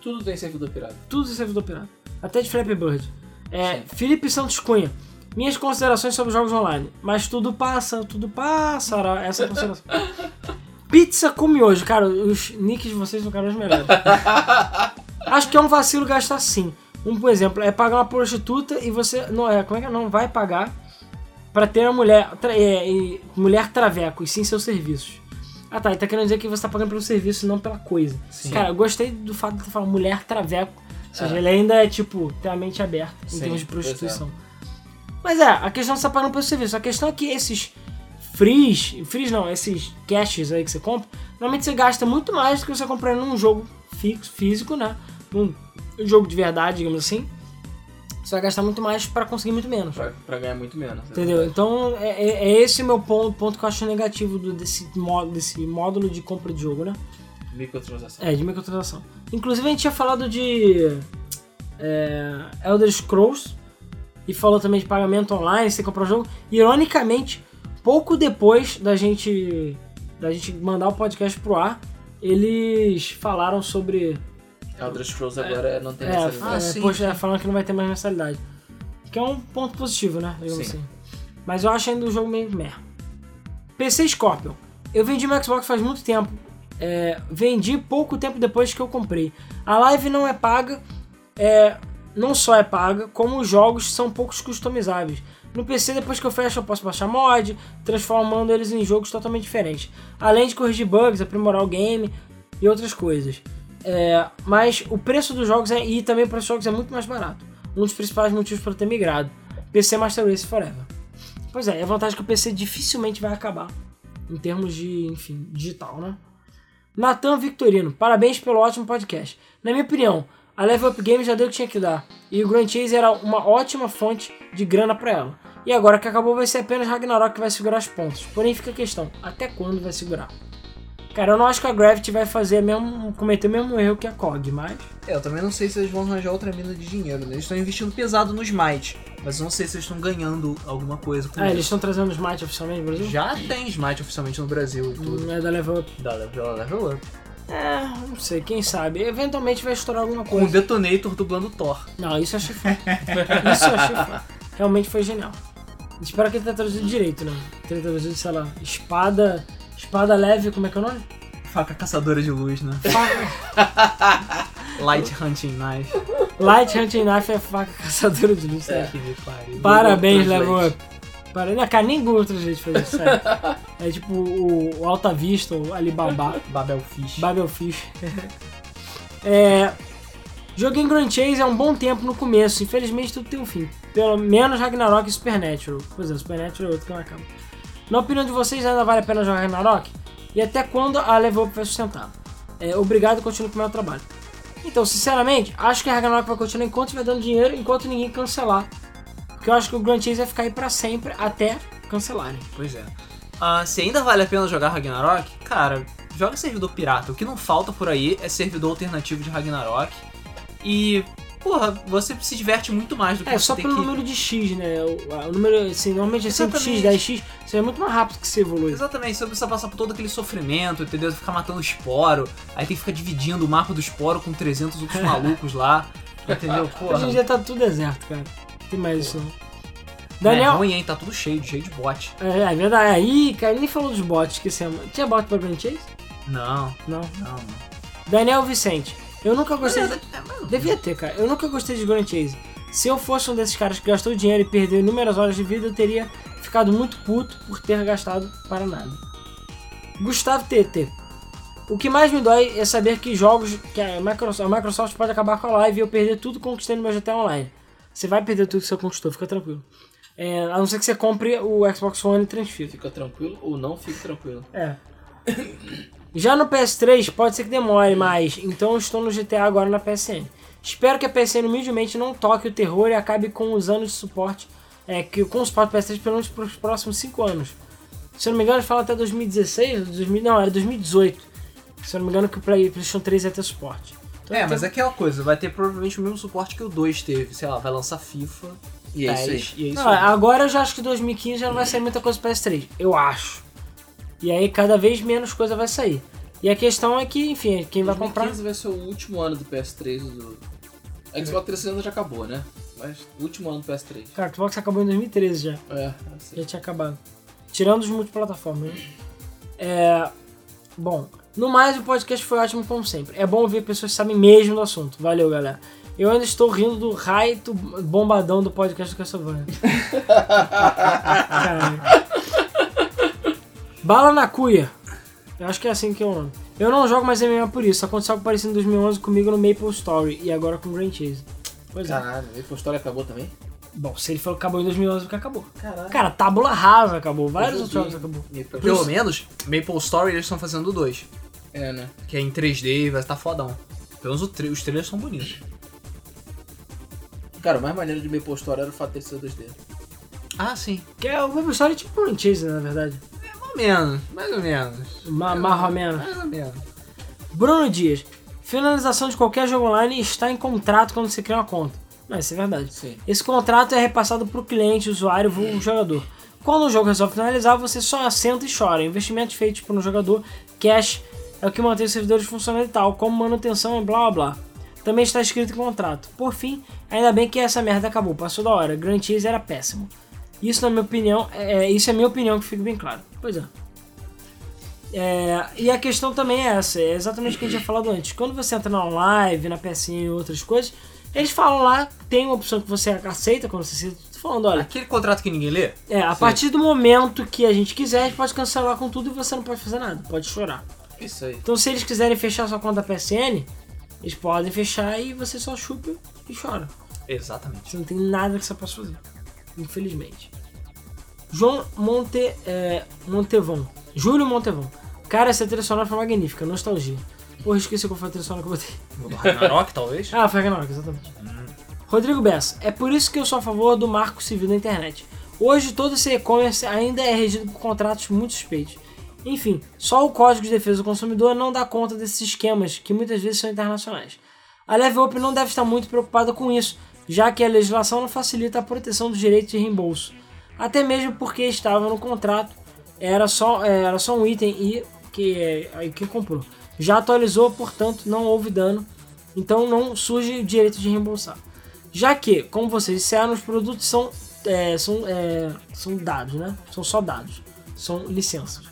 Tudo tem servidor pirata. Tudo de servidor pirata. Até de Flappy Bird. É, Sim. Felipe Santos Cunha. Minhas considerações sobre jogos online. Mas tudo passa, tudo passará. Essa é a consideração. Pizza com miojo. Cara, os nicks de vocês são cada vez melhores. Acho que é um vacilo gastar sim. Um por exemplo, é pagar uma prostituta e você. Não é, como é que é? Não vai pagar pra ter uma mulher. Tra, é, e- mulher traveco, e sim seus serviços. Ah tá, e tá querendo dizer que você tá pagando pelo serviço e não pela coisa. Sim. Cara, eu gostei do fato de você falar mulher traveco. Ou seja, É. ele ainda é tipo, tem a mente aberta em Sim, termos de é. prostituição. Mas é, a questão é que você tá pagando pelo serviço. A questão é que esses frees, frees não, esses caches aí que você compra, normalmente você gasta muito mais do que você comprando num jogo fixo, físico, né? Num jogo de verdade, digamos assim. você vai gastar muito mais pra conseguir muito menos. Pra, pra ganhar muito menos. é Entendeu? Então é, é- é esse o meu ponto, ponto que eu acho negativo do- desse, mó- desse módulo de compra de jogo, né? Microtransação. É, de microtransação. Inclusive a gente tinha falado de é, Elder Scrolls e falou também de pagamento online, você comprar o jogo. Ironicamente, pouco depois da gente da gente mandar o podcast pro ar, eles falaram sobre Elder Scrolls agora não tem é, mensalidade. é, sim, poxa, sim. é, falando que não vai ter mais mensalidade. Que é um ponto positivo, né? Digamos Sim. assim. Mas eu acho ainda o jogo meio merda. PC Scorpion. Eu vendi meu Xbox faz muito tempo. É, vendi pouco tempo depois que eu comprei. A live não é paga. É, não só é paga, como os jogos são poucos customizáveis. No PC, depois que eu fecho, eu posso baixar mod, transformando eles em jogos totalmente diferentes. Além de corrigir bugs, aprimorar o game e outras coisas. É, mas o preço dos jogos é, e também o preço dos jogos é muito mais barato. Um dos principais motivos para ter migrado. PC Master Race Forever. Pois é, é a vantagem que o PC dificilmente vai acabar. Em termos de, enfim, digital, né? Natan Victorino, parabéns pelo ótimo podcast. Na minha opinião, a Level Up Games já deu o que tinha que dar. E o Grand Chase era uma ótima fonte de grana para ela. E agora que acabou, vai ser apenas Ragnarok que vai segurar as pontas. Porém, fica a questão: até quando vai segurar? Cara, eu não acho que a Gravity vai fazer mesmo, cometer o mesmo erro que a COG, mas. É, eu também não sei se eles vão arranjar outra mina de dinheiro, né? Eles estão investindo pesado no Smite, mas eu não sei se eles estão ganhando alguma coisa com Ah, eles estão trazendo Smite oficialmente no Brasil? Já tem Smite oficialmente no Brasil e tudo. Não é da Level Up. Da Level, Level Up. É, não sei, quem sabe. Eventualmente vai estourar alguma Com o coisa. Detonator dublando Thor. Não, isso eu achei foda. Isso eu achei foda. Realmente foi genial. Espero que ele tenha traduzido direito, né? Tenha traduzido, sei lá, espada. Espada leve, como é que é o nome? Faca caçadora de luz, né? Faca- Light Hunting Knife. Light Hunting Knife é faca caçadora de luz, me pariu. Parabéns, Level Translate. Up. Para... Não, cara, nem Google Translate faz isso, sério. É tipo o, o Alta Vista, o Alibaba. Babelfish. Babelfish. é, joguei em Grand Chase há um bom tempo no começo, infelizmente tudo tem um fim. Pelo menos Ragnarok e Supernatural. Pois é, Supernatural é outro que não acaba. Na opinião de vocês, ainda vale a pena jogar Ragnarok? E até quando a Level Up vai sustentar? É, obrigado e continue com o meu trabalho. Então, sinceramente, acho que a Ragnarok vai continuar enquanto estiver dando dinheiro, enquanto ninguém cancelar. Porque eu acho que o Grand Chase vai ficar aí pra sempre até cancelarem. Pois é. Ah, se ainda vale a pena jogar Ragnarok, cara, joga servidor pirata. O que não falta por aí é servidor alternativo de Ragnarok. E, porra, você se diverte muito mais do que É, você só pelo que... número de X, né? O, o número, assim, normalmente é 5x, Exatamente. 10x, você é muito mais rápido que você evolui. Exatamente, você precisa passar por todo aquele sofrimento, entendeu? Ficar matando esporo, aí tem que ficar dividindo o mapa do esporo com 300 outros malucos lá, entendeu? Porra. Hoje em dia tá tudo deserto, cara. Tem mais isso não. É Daniel. ruim, hein? Tá tudo cheio, cheio de bot. É, é verdade. Aí, cara, nem falou dos bots, esquecemos. Tinha bot pra Grand Chase? Não, Não. não, não. Daniel Vicente. Eu nunca gostei. de... É, mas- Devia ter, cara. Eu nunca gostei de Grand Chase. Se eu fosse um desses caras que gastou dinheiro e perdeu inúmeras horas de vida, eu teria ficado muito puto por ter gastado para nada. Gustavo TT. O que mais me dói é saber que jogos que a Microsoft, a Microsoft pode acabar com a live e eu perder tudo no meu GTA Online. Você vai perder tudo que você conquistou, fica tranquilo. É, a não ser que você compre o Xbox One e transfira. Fica tranquilo ou não fique tranquilo. É. Já no PS3 pode ser que demore mais, então estou no GTA agora na PSN. Espero que a PSN humildemente não toque o terror e acabe com os anos de suporte, é, que com o suporte PS3 pelo menos para os próximos 5 anos. Se eu não me engano, fala até 2016, 2000, não, era 2018. Se eu não me engano, que o Play- PlayStation 3 ia ter suporte. Então, É, tem- mas é aquela coisa, vai ter provavelmente o mesmo suporte que o 2 teve. Sei lá, vai lançar FIFA E é 10, isso e é aí. agora eu já acho que 2015 já não vai sair muita coisa pro PS3. Eu acho. E aí cada vez menos coisa vai sair. E a questão é que, enfim, quem vai comprar. 2015 vai ser o último ano do PS3 do. Xbox 360 já acabou, né? Mas o último ano do PS3. Cara, o Xbox acabou em 2013 já. É, assim. Já tinha acabado. Tirando os multiplataformas, né? É. Bom, no mais, o podcast foi ótimo como sempre. É bom ver pessoas que sabem mesmo do assunto. Valeu, galera. Eu ainda estou rindo do raio bombadão do podcast do Castlevania. Caralho. Bala na cuia. Eu acho que é assim que é o nome. Eu não jogo mais MMA por isso. Aconteceu algo parecido em 2011 comigo no Maple Story e agora com Grand Chase. Pois é. Caralho, a Maple Story acabou também? Bom, se ele falou que acabou em 2011, porque acabou. Caralho. Cara, Tábula Rasa acabou. Vários outros jogos acabou. Maple Pelo menos, Maple Story eles estão fazendo o 2, É, né? que é em 3D e vai estar fodão. Pelo menos os trailers são bonitos. Cara, o mais maneiro de Maple Story era o fato dele ser 2D. Ah, sim. Que é o Maple Story tipo um Chase, na verdade. Mais ou menos, mais ou menos. Ma mais ou menos. Mais ou menos. Bruno Dias. Finalização de qualquer jogo online está em contrato quando você cria uma conta. Não, isso é verdade. Sim. Esse contrato é repassado para o cliente, usuário, vulgo jogador. Quando o jogo resolve finalizar, você só assenta e chora. Investimentos feitos por um jogador, cash, é o que mantém os servidores funcionando e tal, como manutenção e blá blá blá. Também está escrito em contrato. Por fim, ainda bem que essa merda acabou, passou da hora. Grand Chase era péssimo. Isso, na minha opinião, é, isso é minha opinião que fica bem claro. Pois é. É, e a questão também é essa, é exatamente o que a gente tinha falado antes. Quando você entra na live, na PSN e outras coisas, eles falam lá, tem uma opção que você aceita quando você aceita, falando, olha, Aquele contrato que ninguém lê? é, a partir do momento que a gente quiser, a gente pode cancelar com tudo e você não pode fazer nada, pode chorar. Isso aí. Então se eles quiserem fechar sua conta PSN, eles podem fechar e você só chupa e chora. Exatamente. Você não tem nada que você possa fazer. Infelizmente. João Monte, é, Montevão. Júlio Montevão. Cara, essa trilha sonora foi magnífica. Nostalgia. Porra, esqueci qual foi a trilha sonora que eu botei. Ragnarok, talvez? Ah, foi Ragnarok, exatamente. Rodrigo Bessa. É por isso que eu sou a favor do marco civil da internet. Hoje todo esse e-commerce ainda é regido por contratos muito suspeitos. Enfim, só o Código de Defesa do Consumidor não dá conta desses esquemas, que muitas vezes são internacionais. A Level Up não deve estar muito preocupada com isso, já que a legislação não facilita a proteção dos direitos de reembolso. Até mesmo porque estava no contrato, era só, é, era só um item e que, é, aí quem comprou. Já atualizou, portanto, não houve dano, então não surge o direito de reembolsar. Já que, como vocês disseram, os produtos são, é, são, é, são dados, né? São só dados, são licenças.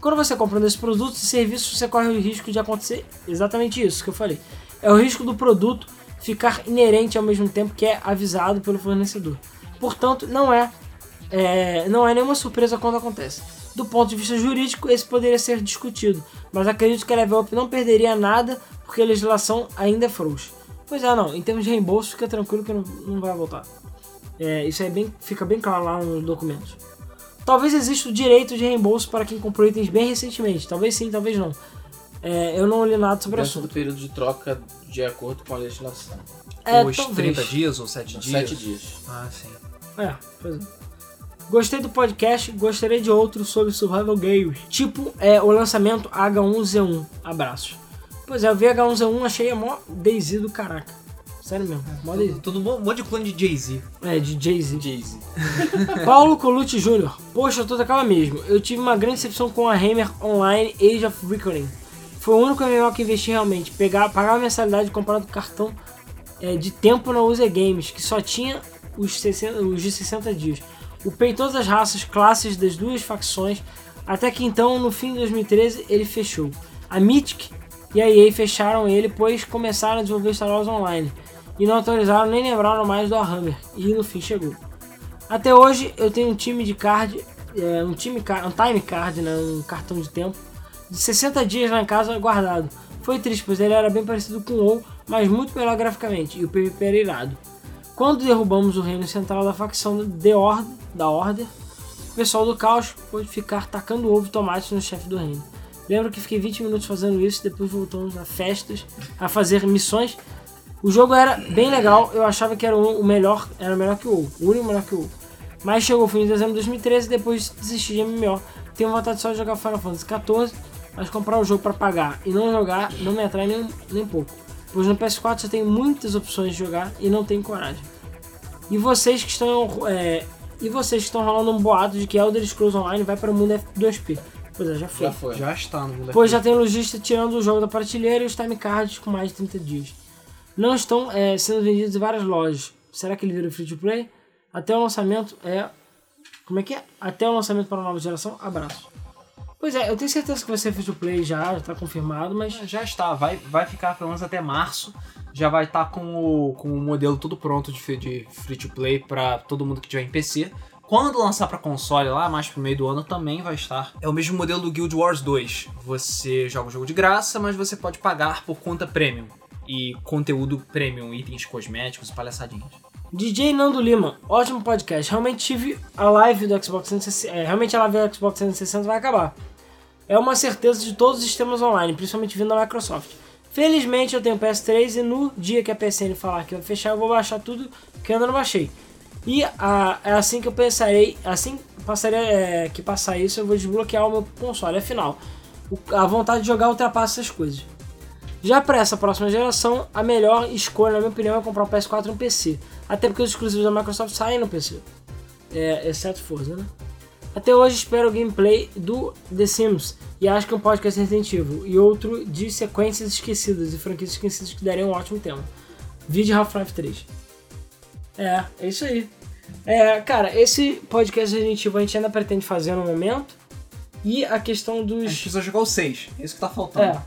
Quando você compra desses produtos e serviços, você corre o risco de acontecer exatamente isso que eu falei. É o risco do produto ficar inerente ao mesmo tempo que é avisado pelo fornecedor. Portanto, não é, é, não é nenhuma surpresa quando acontece. Do ponto de vista jurídico, esse poderia ser discutido, mas acredito que a Level Up não perderia nada porque a legislação ainda é frouxa. Pois é, não, em termos de reembolso, fica tranquilo que não, não vai voltar. É, isso aí bem, fica bem claro lá nos documentos. Talvez exista o direito de reembolso para quem comprou itens bem recentemente. Talvez sim, talvez não. É, eu não li nada sobre o Dentro do assunto. período de troca de acordo com a legislação. É, Os talvez. 30 dias ou 7 dias? Sete dias. Ah, sim. É, pois é. Gostei do podcast, gostaria de outro sobre survival games. Tipo, é, o lançamento H1Z1. Abraços. Pois é, eu vi H1Z1, achei a mó Daisy do caraca. Sério mesmo, mó Daisy. Tudo, tudo um monte de clã de Jay-Z. É, de Jay-Z. Jay-Z. Paulo Colucci Jr. Poxa, eu tô daquela mesmo. Eu tive uma grande decepção com a Hammer Online Age of Reckoning. Foi o único MMO que investi realmente. Pegar, pagar a mensalidade comprando cartão é, de tempo na User Games, que só tinha os, 60, os de 60 dias. Upei todas as raças, classes das duas facções, até que então, no fim de 2013, ele fechou. A Mythic e a EA fecharam ele, pois começaram a desenvolver Star Wars Online. E não autorizaram nem lembraram mais do Warhammer. E no fim chegou. Até hoje eu tenho um time de card, é, um time um time card, né, um cartão de tempo de 60 dias lá em casa guardado. Foi triste, pois ele era bem parecido com o WoW, mas muito melhor graficamente e o PvP era irado. Quando derrubamos o reino central da facção The Order, da Order, o pessoal do caos pôde ficar tacando ovo e tomate no chefe do reino. Lembro que fiquei 20 minutos fazendo isso, depois voltamos a festas, a fazer missões. O jogo era bem legal, eu achava que era o melhor, era melhor que o WoW, o único melhor que o WoW. Mas chegou o fim de dezembro de 2013 e depois desisti de MMO. Tenho vontade só de jogar Final Fantasy XIV, mas comprar o jogo para pagar e não jogar não me atrai nem, nem pouco. Pois no PS4 você tem muitas opções de jogar e não tenho coragem. E vocês que estão é, e vocês que estão rolando um boato de que Elder Scrolls Online vai para o mundo F2P. Pois é, já foi. Já foi. Já está no mundo Pois já tem lojista tirando o jogo da prateleira e os time cards com mais de 30 dias. Não estão é, sendo vendidos em várias lojas. Será que ele vira free to play? Até o lançamento é. Como é que é? Até o lançamento para a nova geração, abraço. Pois é, eu tenho certeza que vai ser free to play já, já tá confirmado, mas. Já está, vai, vai ficar pelo menos até março. Já vai estar com, o, com o modelo tudo pronto de, de free to play para todo mundo que tiver em PC. Quando lançar para console lá, mais pro meio do ano, também vai estar. É o mesmo modelo do Guild Wars 2. Você joga o jogo de graça, mas você pode pagar por conta premium. E conteúdo premium, itens cosméticos e palhaçadinhas. DJ Nando Lima, ótimo podcast. Realmente tive a live do Xbox 360. É, realmente a live do Xbox 360 vai acabar. É uma certeza de todos os sistemas online, principalmente vindo da Microsoft. Felizmente eu tenho PS3 e no dia que a PSN falar que vai fechar, eu vou baixar tudo que eu ainda não baixei. E a, é assim que eu pensarei, assim passaria, é, que passar isso, eu vou desbloquear o meu console. Afinal, o- a vontade de jogar ultrapassa essas coisas. Já para essa próxima geração, a melhor escolha, na minha opinião, é comprar o PS4 no PC. Até porque os exclusivos da Microsoft saem no PC. É, exceto Forza, né? Até hoje espero o gameplay do The Sims e acho que um podcast Resident Evil e outro de sequências esquecidas e franquias esquecidas que daria um ótimo tema. Vídeo Half-Life 3. É, é isso aí. É, cara, esse podcast Resident Evil a gente ainda pretende fazer no momento. E a questão A gente dos. precisa jogar o 6. É isso que tá faltando. É.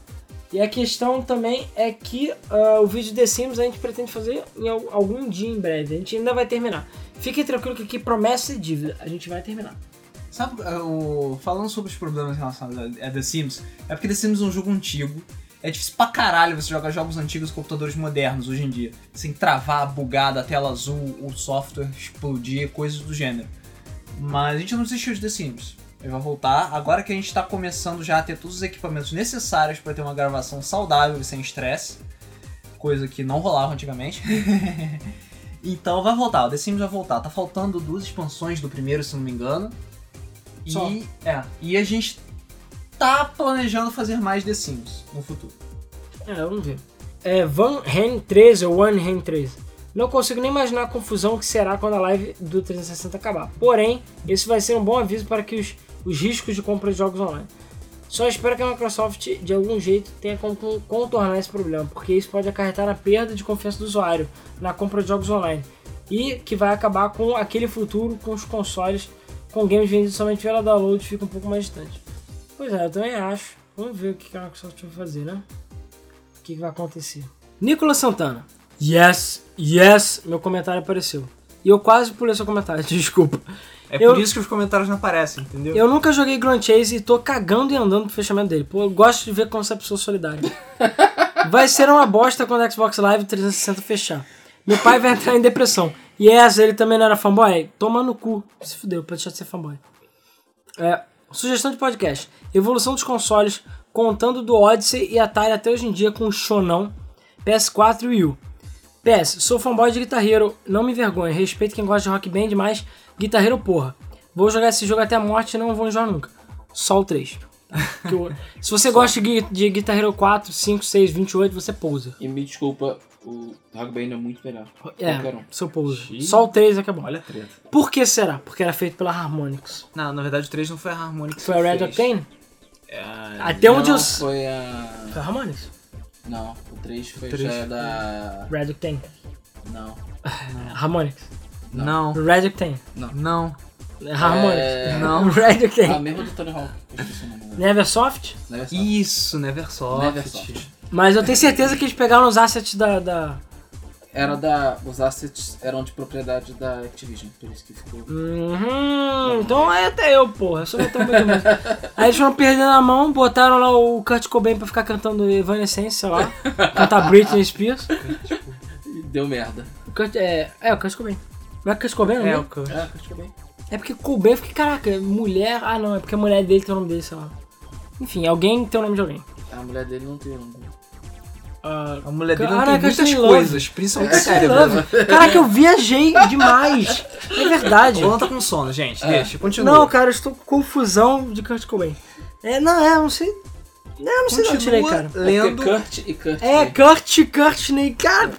E a questão também é que ah, o vídeo The Sims a gente pretende fazer em al- algum dia em breve. A gente ainda vai terminar. Fiquem tranquilo que aqui promessa e dívida. A gente vai terminar. Sabe, é, o... falando sobre os problemas relacionados a a The Sims, é porque The Sims é um jogo antigo. É difícil pra caralho você jogar jogos antigos com computadores modernos hoje em dia. Sem travar, bugada, tela azul, o software explodir, coisas do gênero. Mas a gente não desistiu de The Sims. Ele vai voltar agora que a gente tá começando já a ter todos os equipamentos necessários para ter uma gravação saudável e sem estresse. Coisa que não rolava antigamente. então vai voltar, o The Sims vai voltar. Tá faltando duas expansões do primeiro, se não me engano. Só. E, é, e a gente tá planejando fazer mais The Sims no futuro. É, vamos ver. É Van Hen 13 ou One Hen 13. Não consigo nem imaginar a confusão que será quando a live do 360 acabar. Porém, esse vai ser um bom aviso para que os, os riscos de compra de jogos online. Só espero que a Microsoft, de algum jeito, tenha como con- contornar esse problema, porque isso pode acarretar na perda de confiança do usuário na compra de jogos online. E que vai acabar com aquele futuro com os consoles com games vendidos somente pela download fica um pouco mais distante. Pois é, eu também acho. Vamos ver o que a Microsoft vai fazer, né? O que vai acontecer. Nicolas Santana. Yes, yes, meu comentário apareceu. E eu quase pulei seu comentário, desculpa. É Eu- por isso que os comentários não aparecem, entendeu? Eu nunca joguei Grand Chase e tô cagando e andando pro fechamento dele. Pô, eu gosto de ver como essa pessoa é solidária. Vai ser uma bosta quando o Xbox Live 360 fechar. Meu pai vai entrar em depressão. Yes, ele também não era fanboy? Toma no cu. Se fudeu, pra deixar de ser fanboy. É, sugestão de podcast. Evolução dos consoles, contando do Odyssey e Atari até hoje em dia com o Shonão, PS4 e Wii U. PS, sou fanboy de Guitar Hero, não me envergonha, respeito quem gosta de Rock Band, mas Guitar Hero porra. Vou jogar esse jogo até a morte e não vou enjoar nunca. Só o 3. Que eu- Se você gosta de, de Guitar Hero 4, 5, 6, 28, você pousa. E me desculpa, o Rock Band é muito melhor. É, um. seu. Xiii. Só o 3 é que é bom. Olha a treta. Por que será? Porque era feito pela Harmonix. Não, na verdade o 3 não foi a Harmonix. Foi a Red. Octane? É, Até onde não, eu... foi a... Foi a Harmonix. Não, o 3 foi três já é foi- da... Red Octane. Não. Harmonix. Não, Red Octane. não. Harmonix. É... Não. Red Ah, Octane. mesmo do Tony Hawk. Neversoft. Neversoft. Isso, Neversoft. Neversoft. Mas eu tenho certeza que eles pegaram os assets da... da... Era da... Os assets eram de propriedade da Activision, por isso que ficou... Uhum, então é até eu, porra. Eu sou muito. Aí eles foram perdendo a mão, botaram lá o Kurt Cobain pra ficar cantando Evanescence, sei lá. cantar Britney Spears. E Deu merda. O Kurt, é, é, o Kurt Cobain. Não é Kurt Cobain, não É, é? o eu- É, Kurt Cobain. É porque Cobain, eu fiquei, caraca, mulher... Ah, não, é porque a mulher dele tem o nome dele, sei lá. Enfim, alguém tem o nome de alguém. A mulher dele não tem nome. Ah, A mulher dele Ah, não não, tem é muitas coisas, principalmente Kirsten cérebro. Love. Caraca, eu viajei demais. É verdade. O Alan tá com sono, gente. É. Deixa, continua. Não, cara, eu estou com confusão de Kurt Cobain. É, não, é, não sei. Não, não sei onde tirei, cara. É lendo. Kurt e Kurt. É, Cobain. Kurt, Kurtney, cara.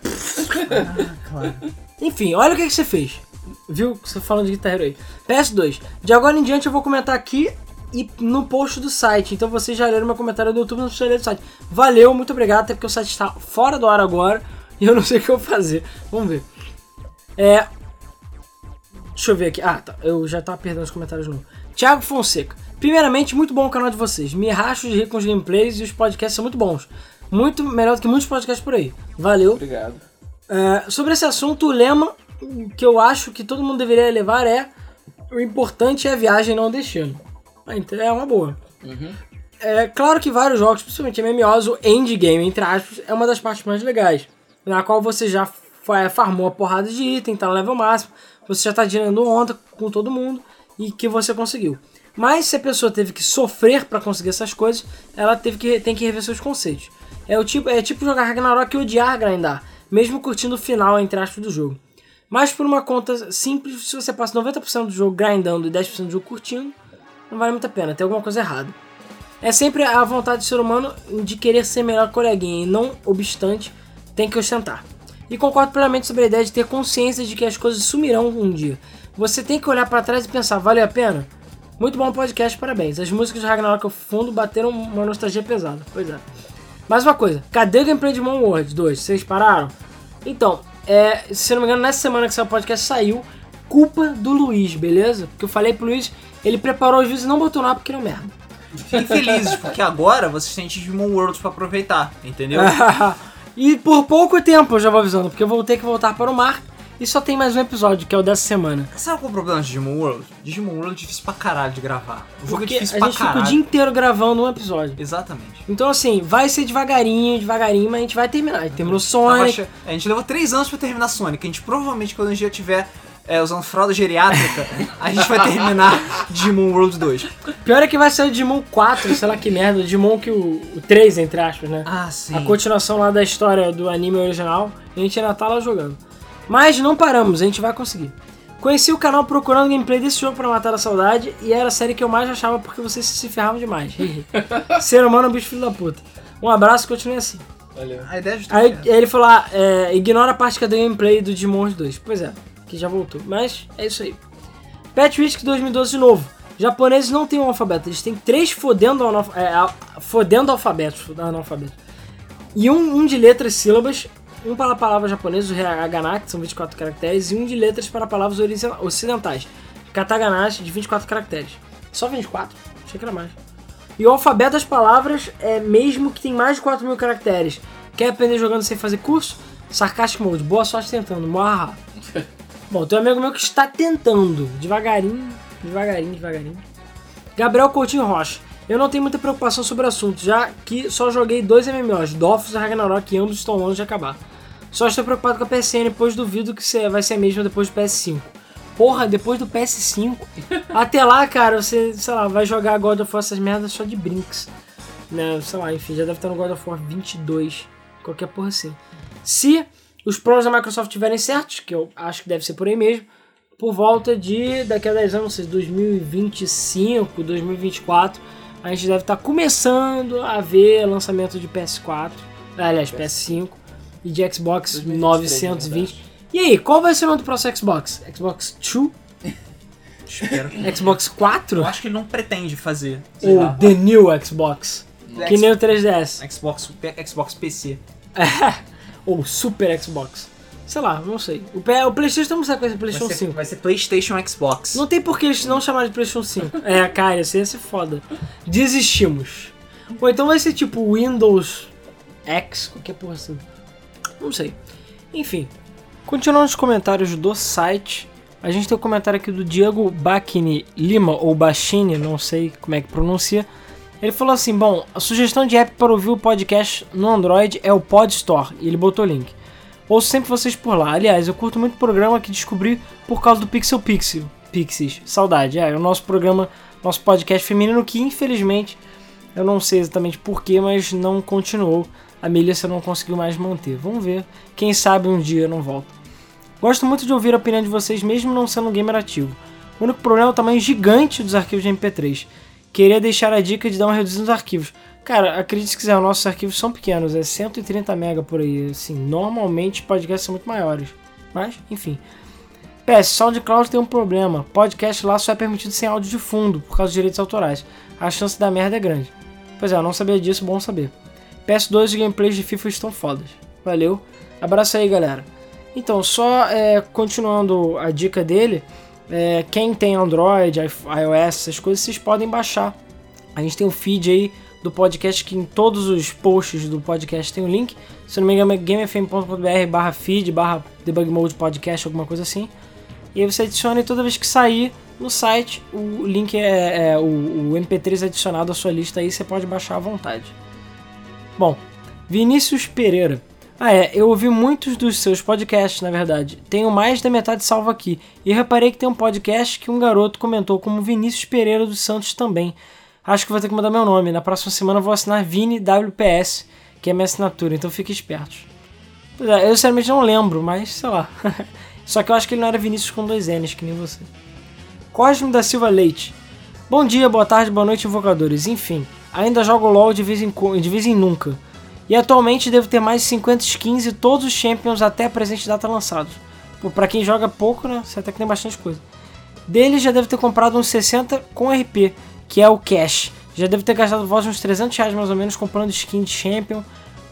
Enfim, olha o que, que você fez. Viu? Você falando de guitarreiro aí. PS2. De agora em diante eu vou comentar aqui e no post do site. Então vocês já leram meu comentário do YouTube, não precisa ler do site. Valeu, muito obrigado, até porque o site está fora do ar agora e eu não sei o que eu vou fazer. Vamos ver. É. Deixa eu ver aqui. Ah, tá. Eu já tava perdendo os comentários de novo. Thiago Fonseca. Primeiramente, muito bom o canal de vocês. Me racho de rir com os gameplays e os podcasts são muito bons. Muito melhor do que muitos podcasts por aí. Valeu. Obrigado. É, sobre esse assunto, o lema que eu acho que todo mundo deveria levar é o importante é a viagem, não o destino. Ah, então É uma boa. Uhum. É claro que vários jogos, principalmente MMOs, o endgame, entre aspas, é uma das partes mais legais. Na qual você já fa- farmou a porrada de item, tá no level máximo, você já tá tirando onda com todo mundo e que você conseguiu. Mas se a pessoa teve que sofrer pra conseguir essas coisas, ela teve que, tem que rever seus conceitos. É, o tipo, é tipo jogar Ragnarok e odiar grindar, mesmo curtindo o final, entre aspas, do jogo. Mas por uma conta simples, se você passa 90% do jogo grindando e 10% do jogo curtindo, não vale muito a pena, tem alguma coisa errada. É sempre a vontade do ser humano de querer ser melhor que o e não obstante, tem que ostentar. E concordo plenamente sobre a ideia de ter consciência de que as coisas sumirão um dia. Você tem que olhar pra trás e pensar, valeu a pena? Muito bom podcast, parabéns. As músicas de Ragnarok ao fundo bateram uma nostalgia pesada. Pois é. Mais uma coisa, cadê o gameplay de Moon World 2? Vocês pararam? Então, é, se não me engano, nessa semana que saiu o podcast saiu, culpa do Luiz, beleza? Porque eu falei pro Luiz, ele preparou os vídeos e não botou nada porque ele é merda. Fiquem felizes, porque agora vocês têm Digimon World pra aproveitar, entendeu? e por pouco tempo eu já vou avisando, porque eu vou ter que voltar para o mar e só tem mais um episódio, que é o dessa semana. Sabe qual é o problema de Digimon World? Digimon World é difícil pra caralho de gravar. O jogo Porque é difícil a pra gente fica caralho. o dia inteiro gravando um episódio. Exatamente. Então assim, vai ser devagarinho, devagarinho, mas a gente vai terminar. A gente terminou Sonic. A gente levou três anos pra terminar Sonic. A gente provavelmente, quando a gente já tiver é, usando fralda geriátrica, a gente vai terminar Digimon World 2. Pior é que vai sair o Digimon 4, sei lá que merda, o Digimon que o, o 3, entre aspas, né? Ah, sim. A continuação lá da história do anime original, a gente ainda tá lá jogando. Mas não paramos, a gente vai conseguir. Conheci o canal procurando gameplay desse jogo pra matar a saudade e era a série que eu mais achava porque vocês se ferravam demais. Ser humano é um bicho filho da puta. Um abraço e continue assim. Valeu. A ideia é Aí ele falou lá, é, ignora a parte que é do gameplay do Digimon 2. Pois é, que já voltou. Mas é isso aí. Pet Risk 2012 de novo. Japoneses não têm um alfabeto, eles têm três fodendo, analf é, fodendo alfabetos. analfabetos. E um, um de letras e sílabas, um para palavras japonesas, o hiragana, que são 24 caracteres, e um de letras para palavras ocidentais, kataganashi, de 24 caracteres. Só 24? Achei que era mais. E o alfabeto das palavras é mesmo que tem mais de 4 mil caracteres. Quer aprender jogando sem fazer curso? Sarcastic Mode, boa sorte tentando. Muahaha. Bom, tem um amigo meu que está tentando. Devagarinho, devagarinho, devagarinho. Gabriel Coutinho Rocha. Eu não tenho muita preocupação sobre o assunto, já que só joguei dois MMOs, Dofus e Ragnarok, e ambos estão longe de acabar. Só estou preocupado com a PSN, pois duvido que vai ser a mesma depois do PS5. Porra, depois do PS5. até lá, cara, você, sei lá, vai jogar God of War essas merdas só de brinks. Né, sei lá, enfim, já deve estar no God of War 22. Qualquer porra assim. Se os planos da Microsoft estiverem certos, que eu acho que deve ser por aí mesmo, por volta de daqui a 10 anos, não sei, 2025, 2024, a gente deve estar começando a ver lançamento de PS4, aliás, PS5 e de Xbox 2023, 920. E aí, qual vai ser o nome do próximo Xbox? Xbox 2? Espero. Xbox 4? Eu acho que ele não pretende fazer. Ou lá, The New Xbox? Que nem o 3DS. Xbox, Xbox PC. Ou Super Xbox. Sei lá, não sei. O, o PlayStation não sabe com esse Vai PlayStation ser, 5. vai ser PlayStation Xbox. Não tem por que eles não chamarem de PlayStation 5. É, cara, isso ia ser foda. Desistimos. Ou então vai ser tipo Windows X, qualquer porra assim. Não sei. Enfim. Continuando os comentários do site, a gente tem o comentário aqui do Diego Bacchini Lima, ou Bachini, não sei como é que pronuncia. Ele falou assim: Bom, a sugestão de app para ouvir o podcast no Android é o Pod Store, e ele botou o link. Ouço sempre vocês por lá. Aliás, eu curto muito o programa que descobri por causa do Pixel Pixel. Pixies. Saudade. É, é o nosso programa, nosso podcast feminino que infelizmente eu não sei exatamente porquê, mas não continuou. A Melissa não conseguiu mais manter. Vamos ver. Quem sabe um dia não volta. Gosto muito de ouvir a opinião de vocês, mesmo não sendo um gamer ativo. O único problema é o tamanho gigante dos arquivos de MP3. Queria deixar a dica de dar uma reduzida nos arquivos. Cara, acredite se quiser, os nossos arquivos são pequenos, é 130 MB por aí. Assim, normalmente podcasts são muito maiores. Mas, enfim. PS, SoundCloud tem um problema. Podcast lá só é permitido sem áudio de fundo, por causa dos direitos autorais. A chance da merda é grande. Pois é, eu não sabia disso, bom saber. PS2 os gameplays de FIFA estão fodas. Valeu. Abraço aí, galera. Então, só é, continuando a dica dele, é, quem tem Android, iOS, essas coisas, vocês podem baixar. A gente tem o feed aí do podcast que em todos os posts do podcast tem o link. Se não me engano é gamefm.br barra feed, barra debug mode podcast, alguma coisa assim. E aí você adiciona e toda vez que sair no site, o link é, é o, o MP3 adicionado à sua lista aí, você pode baixar à vontade. Bom, Vinícius Pereira. Ah, é, eu ouvi muitos dos seus podcasts, na verdade. Tenho mais da metade salvo aqui. E reparei que tem um podcast que um garoto comentou como Vinícius Pereira dos Santos também. Acho que vou ter que mudar meu nome. Na próxima semana vou assinar Vini WPS, que é minha assinatura, então fique espertos. Pois é, eu sinceramente não lembro, mas sei lá. Só que eu acho que ele não era Vinícius com dois N's, que nem você. Cosme da Silva Leite. Bom dia, boa tarde, boa noite, invocadores. Enfim, ainda jogo LOL de vez em, de vez em nunca. E atualmente devo ter mais de 50 skins e todos os champions até a presente data lançados. Pô, pra quem joga pouco, né? Você até que tem bastante coisa. Dele já devo ter comprado uns 60 com RP, que é o cash. Já devo ter gastado voz uns 300 reais mais ou menos comprando skin de champion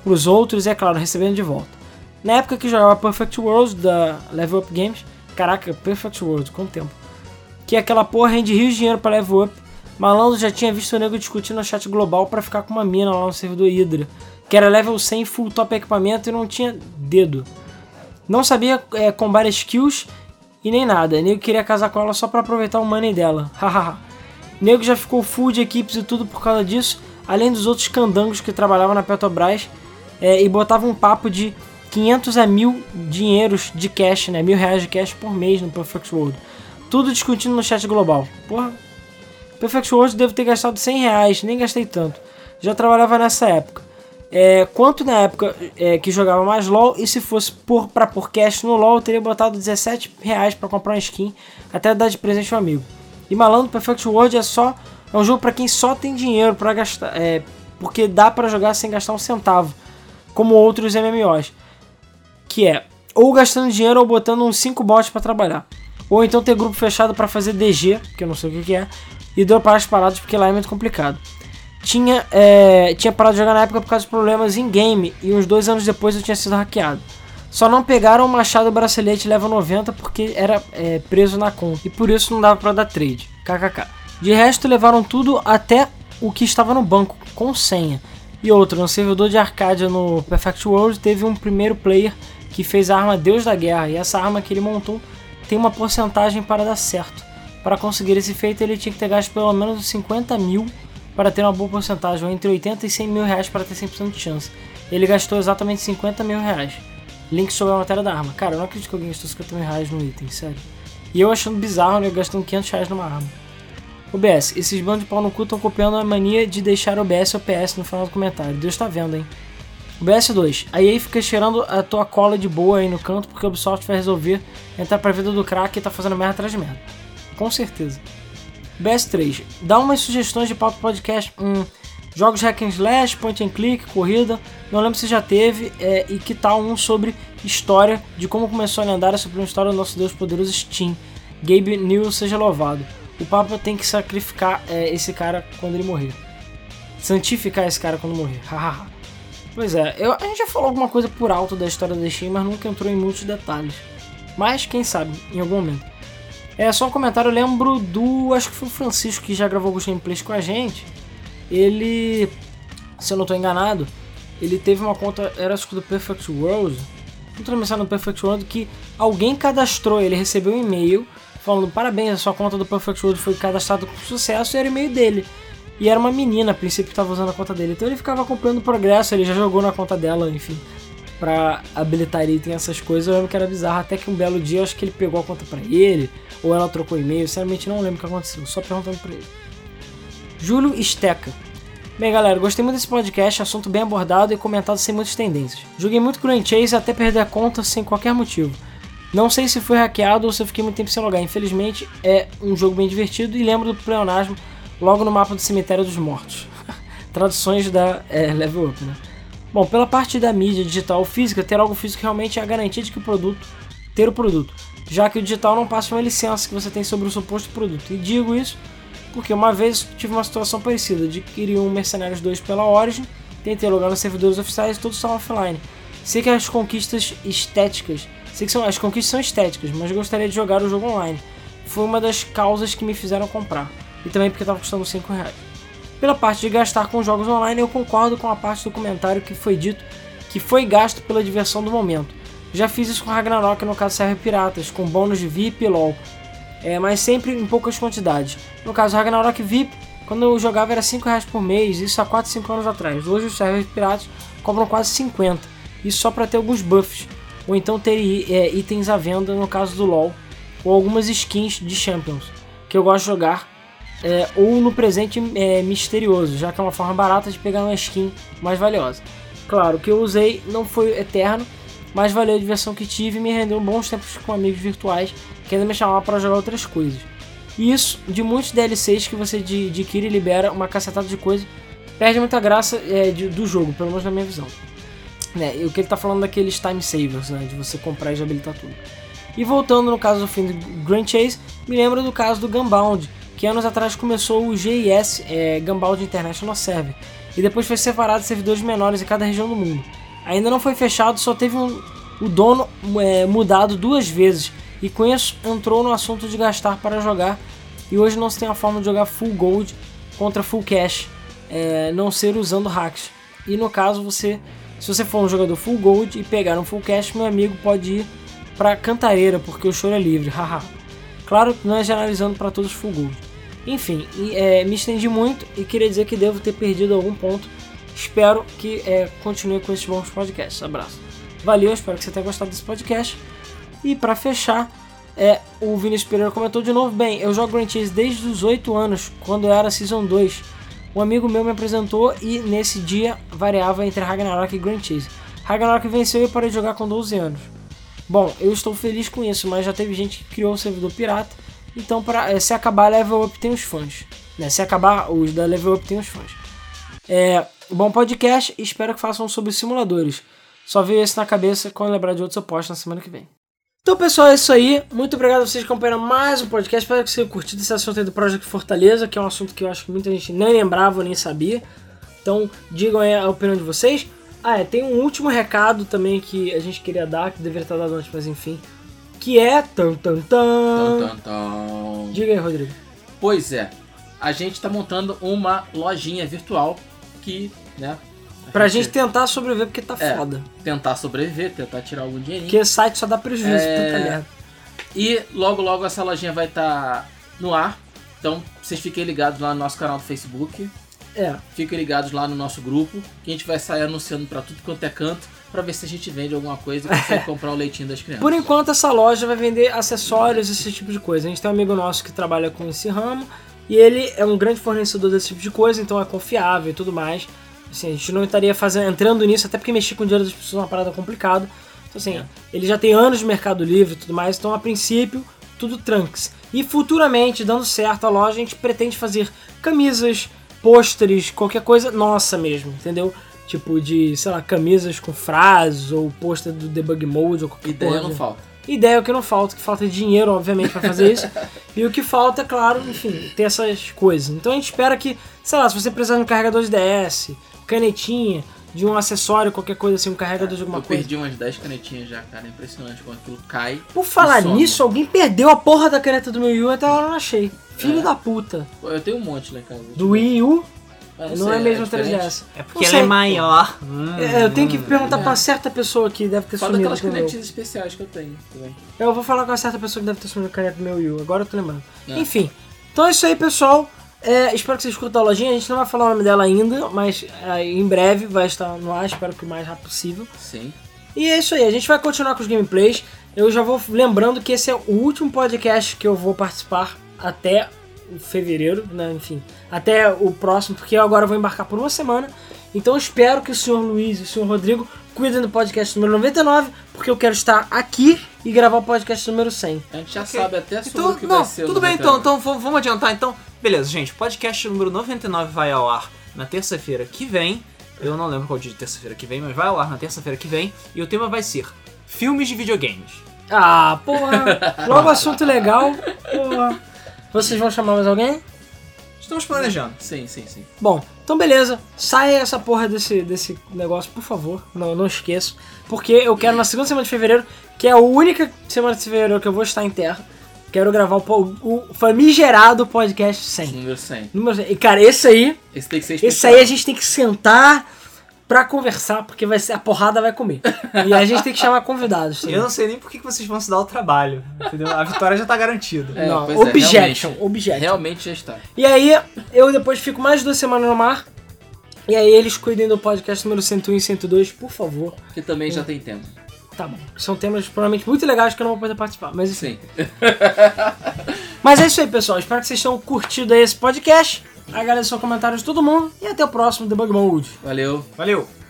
pros outros e, é claro, recebendo de volta. Na época que jogava Perfect World da Level Up Games, caraca, Perfect World, quanto tempo? Que aquela porra rende rios de dinheiro pra Level Up. Malandro já tinha visto o nego discutindo no chat global pra ficar com uma mina lá no servidor Hydra, que era level 100 full top equipamento e não tinha dedo. Não sabia é, combar skills e nem nada. Nego queria casar com ela só pra aproveitar o money dela. Hahaha. Nego já ficou full de equipes e tudo por causa disso, além dos outros candangos que trabalhavam na Petrobras é, e botavam um papo de 500 a mil dinheiros de cash, né? Mil reais de cash por mês no Perfect World. Tudo discutindo no chat global. Porra. Perfect World devo ter gastado 100 reais, nem gastei tanto. Já trabalhava nessa época. É, quanto na época é, que jogava mais LOL, e se fosse por, pra pôr cash no LOL, eu teria botado 17 reais pra comprar uma skin, até dar de presente um amigo. E malandro, Perfect World é só é um jogo pra quem só tem dinheiro pra gastar, é, porque dá pra jogar sem gastar um centavo, como outros MMOs, que é ou gastando dinheiro ou botando uns 5 bots pra trabalhar, ou então ter grupo fechado pra fazer DG, que eu não sei o que, que é, e dropar as paradas porque lá é muito complicado. Tinha, é, tinha parado de jogar na época por causa de problemas em game e uns dois anos depois eu tinha sido hackeado. Só não pegaram o machado bracelete level 90 porque era é, preso na conta e por isso não dava pra dar trade. KKK. De resto levaram tudo até o que estava no banco com senha. E outro, no servidor de Arcadia no Perfect World teve um primeiro player que fez a arma Deus da Guerra e essa arma que ele montou tem uma porcentagem para dar certo. Para conseguir esse feito ele tinha que ter gasto pelo menos uns 50 mil para ter uma boa porcentagem, ou entre 80 e 100 mil reais para ter 100% de chance. Ele gastou exatamente 50 mil reais. Link sobre a matéria da arma. Cara, eu não acredito que alguém gastou 50 mil reais no item, sério. E eu achando bizarro, né, gastando 500 reais numa arma. OBS, esses bandos de pau no cu estão copiando a mania de deixar OBS e OPS no final do comentário. Deus tá vendo, hein? OBS 2, a EA fica cheirando a tua cola de boa aí no canto porque o Ubisoft vai resolver entrar pra vida do crack e tá fazendo merda atrás de merda. Com certeza. BS3, dá umas sugestões de pauta podcast. Hum, jogos hack and slash, point and click, corrida. Não lembro se já teve. É, e que tal um sobre história, de como começou a lendária sobre uma história do nosso Deus poderoso Steam. Gabe New seja louvado. O Papa tem que sacrificar é, esse cara quando ele morrer. Santificar esse cara quando morrer. Hahaha. pois é, eu, a gente já falou alguma coisa por alto da história da Steam, mas nunca entrou em muitos detalhes. Mas quem sabe, em algum momento. É só um comentário, eu lembro do. Acho que foi o Francisco que já gravou alguns gameplays com a gente. Ele. Se eu não estou enganado, ele teve uma conta. Era acho que do Perfect World. Não lembrando no Perfect World que alguém cadastrou, ele recebeu um e-mail falando parabéns, a sua conta do Perfect World foi cadastrada com sucesso e era e-mail dele. E era uma menina, a princípio, que estava usando a conta dele. Então ele ficava acompanhando o progresso, ele já jogou na conta dela, enfim, pra habilitar item essas coisas. Eu lembro que era bizarro, até que um belo dia eu acho que ele pegou a conta pra ele, ou ela trocou e-mail, sinceramente não lembro o que aconteceu, só perguntando pra ele. Júlio Esteca. Bem, galera, gostei muito desse podcast, assunto bem abordado e comentado sem muitas tendências. Joguei muito Grand Chase até perder a conta sem qualquer motivo. Não sei se foi hackeado ou se eu fiquei muito tempo sem logar. Infelizmente, é um jogo bem divertido e lembro do pleonasmo logo no mapa do Cemitério dos Mortos. Traduções da é, Level Up, né? Bom, pela parte da mídia digital física, ter algo físico realmente é a garantia de que o produto, ter o produto, já que o digital não passa uma licença que você tem sobre o suposto produto. E digo isso porque uma vez tive uma situação parecida, adquiri um Mercenários 2 pela Origin, tentei logar nos servidores oficiais e todos estavam offline. Sei que as conquistas estéticas, sei que são, as conquistas são estéticas, mas gostaria de jogar o jogo online. Foi uma das causas que me fizeram comprar, e também porque estava custando 5 reais. Pela parte de gastar com jogos online, eu concordo com a parte do comentário que foi dito que foi gasto pela diversão do momento. Já fiz isso com Ragnarok no caso Server Piratas, com bônus de VIP e LOL, é, mas sempre em poucas quantidades. No caso Ragnarok VIP, quando eu jogava era 5 reais por mês, isso há 4, 5 anos atrás. Hoje os servers piratas cobram quase 50. Isso só para ter alguns buffs, ou então ter é, itens à venda no caso do LoL, ou algumas skins de Champions, que eu gosto de jogar, é, ou no presente é, misterioso, já que é uma forma barata de pegar uma skin mais valiosa. Claro, o que eu usei não foi eterno, mas valeu a diversão que tive e me rendeu bons tempos com amigos virtuais que ainda me chamavam para jogar outras coisas. E isso, de muitos DLCs que você adquire e libera uma cacetada de coisa, perde muita graça é, de- do jogo, pelo menos na minha visão. Né, e o que ele tá falando daqueles time savers, né, de você comprar e já habilitar tudo. E voltando no caso do fim do Grand Chase, me lembro do caso do Gunbound, que anos atrás começou o GIS, é, Gunbound International Server, e depois foi separado em servidores menores em cada região do mundo. Ainda não foi fechado, só teve um- o dono é, mudado duas vezes, e com isso entrou no assunto de gastar para jogar, e hoje não se tem a forma de jogar full gold contra full cash, é, não ser usando hacks. E no caso, você, se você for um jogador full gold e pegar um full cash, meu amigo pode ir para Cantareira, porque o choro é livre, haha. Claro que não é generalizando para todos full gold. Enfim, e, é, me estendi muito e queria dizer que devo ter perdido algum ponto. Espero que é, continue com esses bons podcasts. Abraço. Valeu, espero que você tenha gostado desse podcast. E para fechar, é, o Vinícius Pereira comentou de novo: Bem, eu jogo Grand Chase desde os 8 anos, quando era Season 2. Um amigo meu me apresentou e nesse dia variava entre Ragnarok e Grand Chase. Ragnarok venceu e eu parei de jogar com 12 anos. Bom, eu estou feliz com isso, mas já teve gente que criou o servidor pirata. Então, pra, eh, se acabar Level Up, tem os fãs. Né? Se acabar os da Level Up, tem os fãs. É, bom podcast espero que façam sobre simuladores. Só veio esse na cabeça quando lembrar de outros eu posto na semana que vem. Então, pessoal, é isso aí. Muito obrigado a vocês que acompanharam mais um podcast. Espero que vocês tenham curtido esse assunto aí do Project Fortaleza, que é um assunto que eu acho que muita gente nem lembrava, nem sabia. Então, digam aí a opinião de vocês. Ah, é, tem um último recado também que a gente queria dar, que deveria estar dado antes, mas enfim. Que é. Tan, tan, tan. Tum, tum, tum. Diga aí, Rodrigo. Pois é, a gente tá montando uma lojinha virtual que, né? a Pra gente tentar sobreviver, porque tá É. foda. tentar sobreviver, tentar tirar algum dinheirinho. Porque site só dá prejuízo, É. puta merda. E logo logo essa lojinha vai estar no ar. Então vocês fiquem ligados lá no nosso canal do Facebook. É. Fiquem ligados lá no nosso grupo. Que a gente vai sair anunciando pra tudo quanto é canto. Pra ver se a gente vende alguma coisa e consegue comprar o leitinho das crianças. Por enquanto, essa loja vai vender acessórios, esse tipo de coisa. A gente tem um amigo nosso que trabalha com esse ramo e ele é um grande fornecedor desse tipo de coisa, então é confiável e tudo mais. Assim, a gente não estaria fazendo, entrando nisso, até porque mexer com o dinheiro das pessoas é uma parada complicada. Então, assim, É. ele já tem anos de Mercado Livre e tudo mais, então a princípio, tudo tranks. E futuramente, dando certo a loja, a gente pretende fazer camisas, pôsteres, qualquer coisa nossa mesmo, entendeu? Tipo de, sei lá, camisas com frases ou pôster do debug mode ou qualquer Ideia coisa. não falta. Ideia é o que não falta, que falta dinheiro, obviamente, pra fazer isso. e o que falta, é claro, enfim, ter essas coisas. Então a gente espera que, sei lá, se você precisar de um carregador de DS, canetinha, de um acessório, qualquer coisa assim, um carregador de alguma Eu coisa. perdi umas 10 canetinhas já, cara. É impressionante quando aquilo cai. Por falar e nisso, alguém perdeu a porra da caneta do meu Wii U até agora eu não achei. Filho É. da puta. Eu tenho um monte lá em casa. Do Wii U, Ah, não, sei, é mesmo diferente? 3DS. É Não porque ela é maior. Hum, É, eu tenho que perguntar é. pra certa pessoa que deve ter Só sumido o meu. canetinhas especiais que eu tenho também. Eu vou falar com a certa pessoa que deve ter sumido a caneta do meu Wii U, agora eu tô lembrando. É. Enfim, então é isso aí, pessoal. É, espero que vocês curtam a lojinha. A gente não vai falar o nome dela ainda, mas é, em breve vai estar no ar, espero que o mais rápido possível. Sim. E é isso aí, a gente vai continuar com os gameplays. Eu já vou lembrando que esse é o último podcast que eu vou participar até fevereiro, né? Enfim, até o próximo, porque eu agora vou embarcar por uma semana. Então eu espero que o senhor Luiz e o senhor Rodrigo cuidem do podcast número 99, porque eu quero estar aqui e gravar o podcast número 100. A gente já Ok. sabe até sobre Então, o que não, vai ser tudo bem 99. então, então vamos adiantar então. Beleza, gente, podcast número 99 vai ao ar na terça-feira que vem. Eu não lembro qual dia de terça-feira que vem, mas vai ao ar na terça-feira que vem. E o tema vai ser filmes de videogames. Ah, porra! Logo assunto legal. Porra. Vocês vão chamar mais alguém? Estamos planejando. Sim, sim, sim. Bom, então beleza. Saia essa porra desse, desse negócio, por favor. Não, não esqueço. Porque eu quero na segunda semana de fevereiro, que é a única semana de fevereiro que eu vou estar em terra. Quero gravar o, o famigerado podcast 100. Número 100. Número 100. E cara, esse aí, Esse tem que ser esse especial. aí a gente tem que sentar pra conversar, porque vai ser, a porrada vai comer. E a gente tem que chamar convidados. também. Eu não sei nem por que que vocês vão se dar o trabalho. Entendeu? A vitória já tá garantida. É, não, pois é, objection, realmente. objection. Realmente já está. E aí, eu depois fico mais duas semanas no mar. E aí eles cuidem do podcast número 101 e 102, por favor. Que também já tem tempo. Tá bom. São temas provavelmente muito legais que eu não vou poder participar, mas enfim. Sim. Mas é isso aí, pessoal. Espero que vocês tenham curtido esse podcast. Agradeço os comentários de todo mundo e até o próximo Debug Mode. Valeu. Valeu!